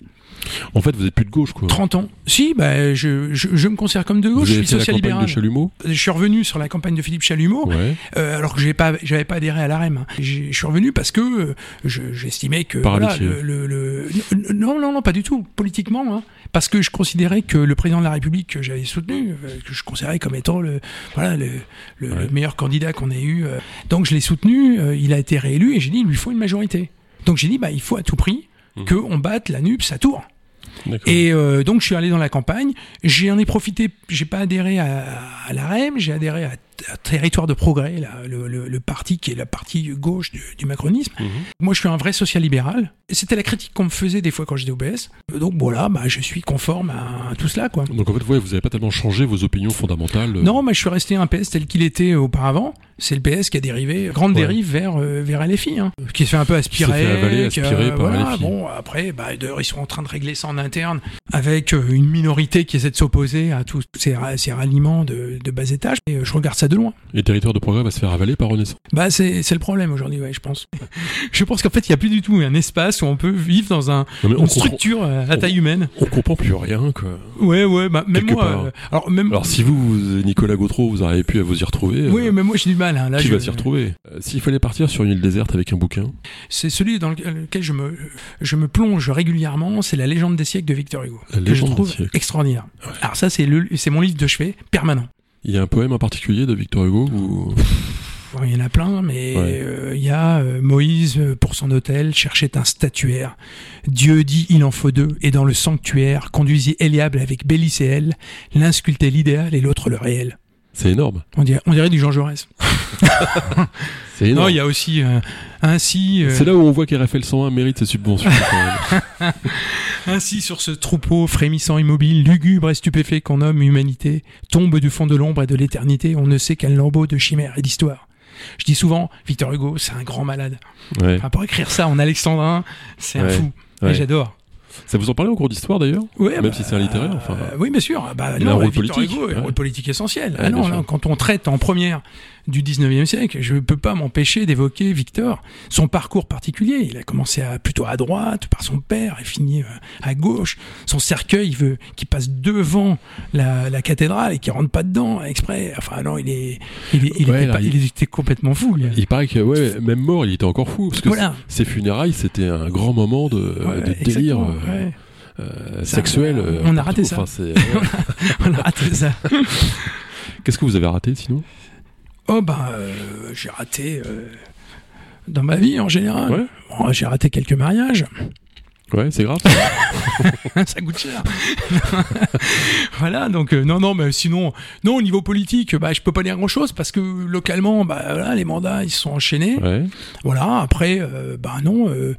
En fait, vous êtes plus de gauche, quoi.
30 ans. Si, bah, je, je, je me considère comme de
Vous
gauche, je suis social-libéral. Je suis revenu sur la campagne de Philippe Chalumeau.
Ouais.
Euh, alors que j'ai pas, j'avais pas adhéré à l'AREM. Je suis revenu parce que euh, je- j'estimais que voilà,
amitié.
le, le- le- non, non, non, pas du tout, politiquement, hein. parce que je considérais que le président de la République que j'avais soutenu, euh, que je considérais comme étant le, voilà, le, le-
Ouais.
le meilleur candidat qu'on ait eu, donc je l'ai soutenu. il a été réélu et j'ai dit il lui faut une majorité. Donc j'ai dit bah il faut à tout prix
Mhm.
qu'on batte la NUPS à Tours. Et euh, donc je suis allé dans la campagne, j'en ai profité, j'ai pas adhéré à, à la REM, j'ai adhéré à, à Territoire de Progrès, là, le, le- le parti qui est la partie gauche du, du macronisme.
Mhm.
Moi je suis un vrai social-libéral, c'était la critique qu'on me faisait des fois quand j'étais au PS. Donc voilà, bah, je suis conforme à, tout cela. quoi.
Donc en fait, ouais, vous avez pas tellement changé vos opinions fondamentales. euh,
Non, mais je suis resté un PS tel qu'il était auparavant. C'est le PS qui a dérivé, grande
Ouais.
dérive vers, euh, vers LFI, hein, qui se fait un peu aspirer.
fait avaler, aspirer par
voilà,
LFI.
Bon, après, bah, ils sont en train de régler ça en interne avec euh, une minorité qui essaie de s'opposer à tous ces, ces ralliements de, de bas étage. Et euh, je regarde ça de loin.
Et Territoire de Progrès va se faire avaler par Renaissance.
Bah, c'est le problème aujourd'hui, ouais, je pense. [laughs] je pense qu'en fait, il n'y a plus du tout un espace où on peut vivre dans un,
Non, mais
une structure euh, à taille humaine.
on comprend plus rien, quoi.
Ouais, ouais, bah, même
Quelque
moi.
part.
euh, alors, même.
Alors si vous, Nicolas Gautreau, vous auriez pu à vous y retrouver,
oui,
euh,
mais moi, j'ai du mal. Hein, là,
qui
je-
va s'y retrouver? Euh, S'il fallait partir sur une île déserte avec un bouquin,
C'est celui dans lequel je me, je me plonge régulièrement, c'est La légende des siècles de Victor Hugo.
La
que je trouve
siècles.
extraordinaire. Alors ça, c'est le, c'est mon livre de chevet permanent.
il y a un poème en particulier de Victor Hugo ou...
Il y en a plein, mais
Ouais.
euh, il y a euh, Moïse, pour son hôtel, cherchait un statuaire. Dieu dit, il en faut deux, et dans le sanctuaire, conduisit Eliable avec elle, l'un sculptait l'idéal et l'autre le réel.
C'est énorme.
On dirait, on dirait du Jean Jaurès. [laughs]
C'est
Non,
énorme.
il y a aussi euh, ainsi, euh,
C'est là où on voit qu'RFL 101 mérite ses subventions.
Ainsi [laughs] sur ce troupeau frémissant immobile, lugubre et stupéfait qu'on nomme humanité, tombe du fond de l'ombre et de l'éternité, on ne sait quel lambeau de chimère et d'histoire. Je dis souvent, Victor Hugo, c'est un grand malade.
ouais.
Enfin, pour écrire ça en alexandrin, c'est un fou.
Ouais.
Et j'adore.
Ça vous en parlait en cours d'histoire d'ailleurs
Ouais,
Même
bah,
si c'est un littéraire, enfin.
euh, oui, bien sûr. Bah,
Il a
non,
un rôle
Victor
politique,
Hugo,
ouais.
un rôle politique essentiel.
Ouais,
ah non, là, quand on traite en première du 19e siècle, je ne peux pas m'empêcher d'évoquer Victor, son parcours particulier. Il a commencé à, plutôt à droite par son père et fini euh, à gauche. Son cercueil il veut, qui passe devant la, la cathédrale et qui rentre pas dedans exprès. Enfin non, il est, il, est- il
Ouais,
était,
là,
pas-
il-
il était complètement fou. lui.
Il paraît que, ouais, même mort, il était encore fou. Parce que
Voilà.
ses funérailles, c'était un grand moment de,
Ouais,
de délire euh,
ouais.
euh, sexuel.
on- on a raté ça.
Enfin, c'est- ouais.
On a raté ça.
Qu'est-ce que vous avez raté sinon?
Oh ben, euh, j'ai raté euh, dans ma vie en général.
Ouais.
Bon, j'ai raté quelques mariages.
Ouais, c'est grave.
ça [laughs] coûte cher. [laughs] voilà, donc euh, non, non, mais sinon, non, au niveau politique, bah, je peux pas dire grand chose parce que localement, bah, voilà, les mandats, ils se sont enchaînés.
Ouais.
Voilà, après, euh, bah non. euh,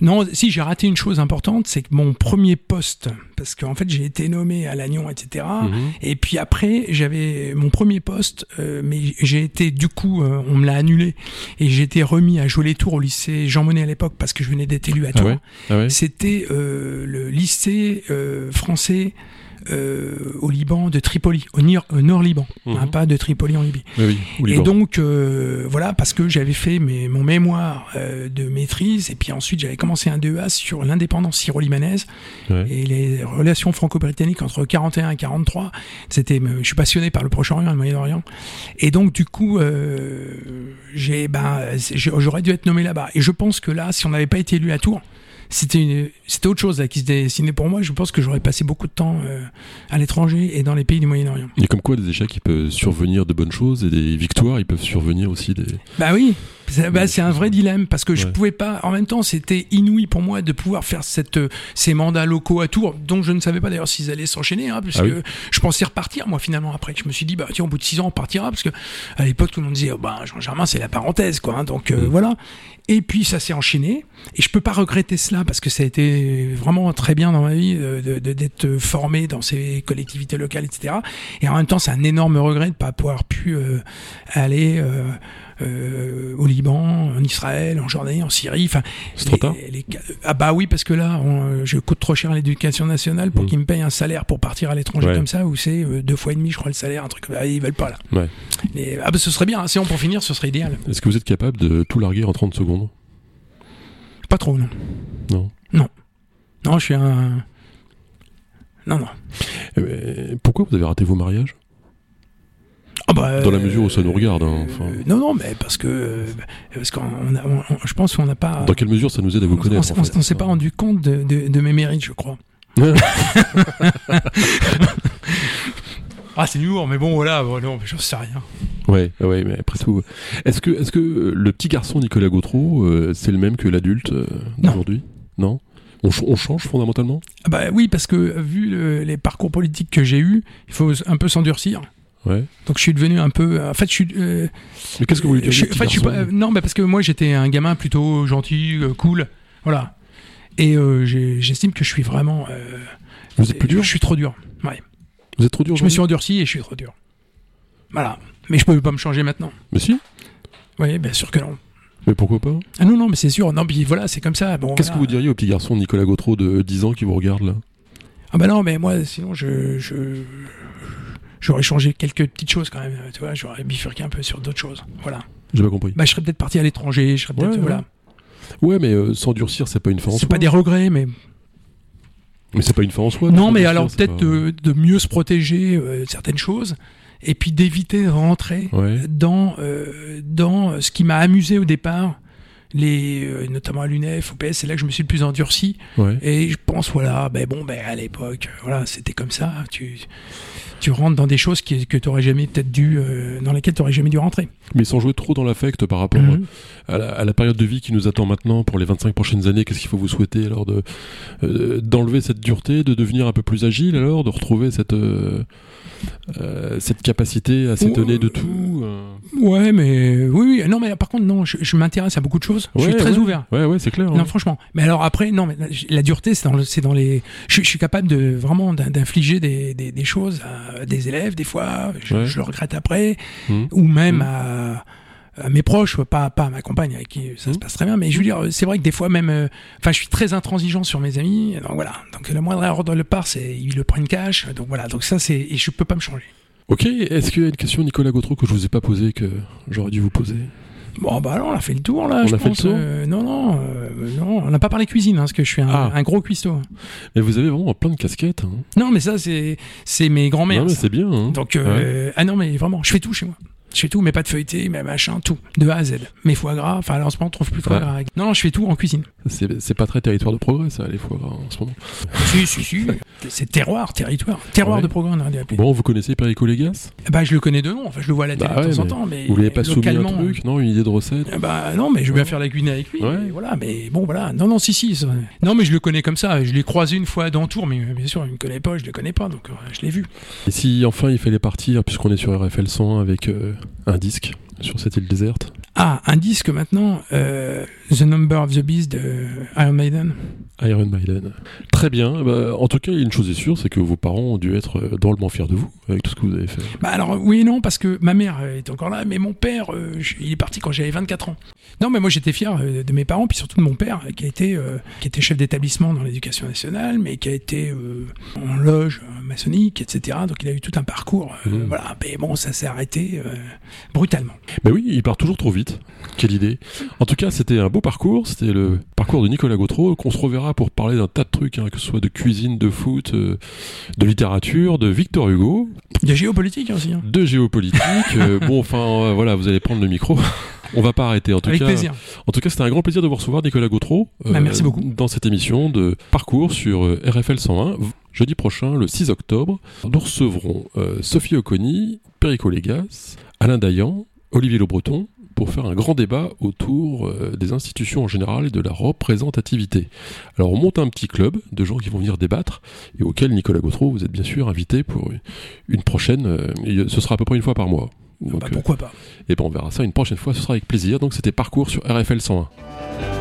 non, si j'ai raté une chose importante, c'est que mon premier poste, parce qu'en fait j'ai été nommé à Lannion, etc.
Mhm.
Et puis après, j'avais mon premier poste, euh, mais j'ai été, du coup, euh, on me l'a annulé. Et j'ai été remis à Jolet-Tour au lycée Jean Monnet à l'époque, parce que je venais d'être élu à
Ah
Tours.
ouais Ah ouais
C'était euh, le lycée euh, français euh, au Liban de Tripoli, au, Nord-Liban,
Mhm.
hein, pas de Tripoli en Libye.
Oui, oui. au
Et donc, euh, voilà, parce que j'avais fait mes, mon mémoire euh, de maîtrise, et puis ensuite j'avais commencé un DEA sur l'indépendance syro-libanaise
Ouais.
et les relations franco-britanniques entre 41 et 43. C'était, je suis passionné par le Proche-Orient et le Moyen-Orient. Et donc, du coup, j'ai, ben, j'aurais dû être nommé là-bas. Et je pense que là, si on n'avait pas été élu à Tours, c'était c'était autre chose là, qui se dessinait pour moi. Je pense que j'aurais passé beaucoup de temps à l'étranger et dans les pays du Moyen-Orient.
Et comme quoi, des échecs, il peut survenir de bonnes choses et des victoires, ils peuvent survenir aussi des.
Bah oui, bah, c'est un vrai dilemme parce que je pouvais pas. En même temps, c'était inouï pour moi de pouvoir faire cette, ces mandats locaux à Tours, dont je ne savais pas d'ailleurs s'ils allaient s'enchaîner, hein, parce ah que je pensais repartir moi finalement après. Je me suis dit bah tiens au bout de six ans on partira parce que à l'époque tout le monde disait oh, bah Jean Germain c'est la parenthèse quoi. Hein, donc euh, mm. voilà. Et puis ça s'est enchaîné et je peux pas regretter cela parce que ça a été vraiment très bien dans ma vie d'être formé dans ces collectivités locales etc. Et en même temps c'est un énorme regret de pas pouvoir pu euh, aller euh, euh, au Liban, en Israël, en Jordanie, en Syrie. Enfin,
c'est trop tard.
ah bah oui, parce que là, je coûte trop cher à l'éducation nationale pour mm. qu'ils me payent un salaire pour partir à l'étranger comme ça, où c'est euh, deux fois et demi, je crois, le salaire, un truc. Bah, ils veulent pas là. Ouais. ah bah ce serait bien. Si on pour finir, ce serait idéal.
Est-ce que vous êtes capable de tout larguer en 30 secondes?
Pas trop, non.
Non.
Non. Non, je suis un. Non, non.
Pourquoi vous avez raté vos mariages?
Ah bah,
Dans la mesure où ça nous regarde. Hein,
non, non, mais parce que parce qu'on je pense qu'on n'a pas.
Dans quelle mesure ça nous aide à vous connaître
On, ne s'est pas rendu compte de, de, mes mérites, je crois. [laughs] ah, c'est lourd, mais bon, voilà, bon, non, j'en sais rien.
Ouais, ouais, mais après tout, est-ce que, est-ce que le petit garçon Nicolas Gautreau, euh, c'est le même que l'adulte euh, d'aujourd'hui Non? On, on, change fondamentalement?
Ah Bah oui, parce que vu les parcours politiques que j'ai eus, il faut un peu s'endurcir. Donc je suis devenu un peu. En fait, je suis. Euh,
mais qu'est-ce que vous voulez dire
en fait, je suis pas, Non, mais parce que moi j'étais un gamin plutôt gentil, euh, cool, voilà. Et euh, j'estime que je suis vraiment.
vous êtes plus dur
Je suis trop dur. Ouais.
Vous êtes trop dur.
Je me suis endurci et je suis trop dur. Voilà. Mais je peux pas me changer maintenant.
Mais si.
Oui, bien sûr que non.
Mais pourquoi pas
Ah non, non, mais c'est sûr. Non, puis voilà, c'est comme ça. Bon,
Qu'est-ce que vous diriez au petit garçon Nicolas Gautreau de 10 ans qui vous regarde là?
Ah bah non, mais moi, sinon, je, je, j'aurais changé quelques petites choses quand même. Tu vois, j'aurais bifurqué un peu sur d'autres choses. Voilà.
J'ai pas compris.
Bah, je serais peut-être parti à l'étranger. Je serais peut-être.
Ouais,
voilà.
Ouais, mais euh, s'endurcir, c'est pas une fin en
soi. C'est pas des regrets, mais.
Mais c'est pas une fin en soi.
Non, mais alors peut-être de, mieux se protéger euh, certaines choses et puis d'éviter de rentrer dans, euh, dans ce qui m'a amusé au départ, les, euh, notamment à l'UNEF, au PS, c'est là que je me suis le plus endurci. Et je pense, voilà, ben bon, ben à l'époque, voilà, c'était comme ça. Tu, tu rentres dans des choses qui, que tu aurais jamais peut-être dû, euh, dans lesquelles tu aurais jamais dû rentrer.
Mais sans jouer trop dans l'affect par rapport mhm. à, la, période de vie qui nous attend maintenant pour les 25 prochaines années, qu'est-ce qu'il faut vous souhaiter alors de euh, d'enlever cette dureté, de devenir un peu plus agile alors, de retrouver cette euh, cette capacité à s'étonner de tout. Euh?
Ouais, mais oui, oui, non, mais par contre, non, je, m'intéresse à beaucoup de choses. Je suis très ouvert.
Ouais, ouais, c'est clair.
Non, franchement. Mais alors après, non, mais la, dureté, c'est dans, le, dans les. Je, suis capable de vraiment d'infliger des, des, choses à des élèves, des fois. Je, le regrette après, mmh. ou même mmh. à à mes proches, pas, pas à ma compagne avec qui ça se mmh. passe très bien, mais je veux dire, c'est vrai que des fois même, euh, enfin, je suis très intransigeant sur mes amis, donc voilà. Donc la moindre erreur dans le part, c'est ils le prennent cash, donc voilà. Donc ça, c'est et je peux pas me changer.
Ok, est-ce qu'il y a une question, Nicolas Gautreau, que je vous ai pas posée, que j'aurais dû vous poser?
Bon, bah alors, on a fait le tour, là. On
a fait le tour
euh, Non, non, euh, non, on n'a pas parlé cuisine, hein, parce que je suis un, ah. gros cuistot.
Mais vous avez vraiment plein de casquettes. Hein.
Non, mais ça, c'est mes grands-mères. Non,
mais c'est bien. Hein.
Donc, ah non, mais vraiment, je fais tout chez moi. Je fais tout, mais pas de feuilleté, mais machin, tout, de A à Z. Mes foie gras, enfin en ce moment on trouve plus de foie gras. Non, non, je fais tout en cuisine.
C'est pas très territoire de progrès ça, les foie gras en ce moment.
si, si, si. [laughs] C'est terroir, territoire. Terroir de progrès on dû appeler.
Bon, vous connaissez Perico Légas
Bah je le connais de nom, enfin je le vois à la télé bah de temps en temps. Mais
vous l'avez pas soumis un truc, non Une idée de recette?
Bah non, mais je vais bien faire la cuisine avec lui. Voilà, mais bon voilà. Non, non, si, si. Non, mais je le connais comme ça. Je l'ai croisé une fois dans Tours, mais bien sûr, il me connaît pas, je le connais pas, donc euh, je l'ai vu.
Et si enfin il fallait partir, puisqu'on est sur RFL 100 avec euh, un disque sur cette île déserte
Ah, un disque maintenant, euh, The Number of the Beast de Iron Maiden.
Iron Maiden. Très bien. Bah, en tout cas, une chose est sûre, c'est que vos parents ont dû être euh, drôlement fiers de vous avec tout ce que vous avez fait.
Bah alors oui et non, parce que ma mère est encore là, mais mon père, euh, il est parti quand j'avais 24 ans. Non, mais moi j'étais fier de mes parents, puis surtout de mon père, qui a été, qui était chef d'établissement dans l'éducation nationale, mais qui a été en loge maçonnique, etc. Donc il a eu tout un parcours. Mmh. Voilà, mais bon, ça s'est arrêté brutalement.
Ben oui, il part toujours trop vite. Quelle idée. En tout cas, c'était un beau parcours. C'était le parcours de Nicolas Gautreau, qu'on se reverra pour parler d'un tas de trucs, hein, que ce soit de cuisine, de foot, euh, de littérature, de Victor Hugo.
De géopolitique aussi. Hein.
De géopolitique. Euh, bon, enfin, euh, voilà, vous allez prendre le micro. [laughs] On va pas arrêter. En tout
Avec
cas,
plaisir.
En tout cas, c'était un grand plaisir de vous recevoir, Nicolas Gautreau.
Bah, merci beaucoup.
Dans cette émission de parcours sur RFL 101. Jeudi prochain, le 6 octobre, nous recevrons Sophie Oconi, Perico Légas, Alain Dayan, Olivier Le Breton, pour faire un grand débat autour euh, des institutions en général et de la représentativité. Alors on monte un petit club de gens qui vont venir débattre et auquel Nicolas Gautreau, vous êtes bien sûr invité pour une prochaine, euh, ce sera à peu près une fois par mois.
Donc, bah, pourquoi pas
Et ben on verra ça une prochaine fois, ce sera avec plaisir. Donc c'était Parcours sur RFL 101.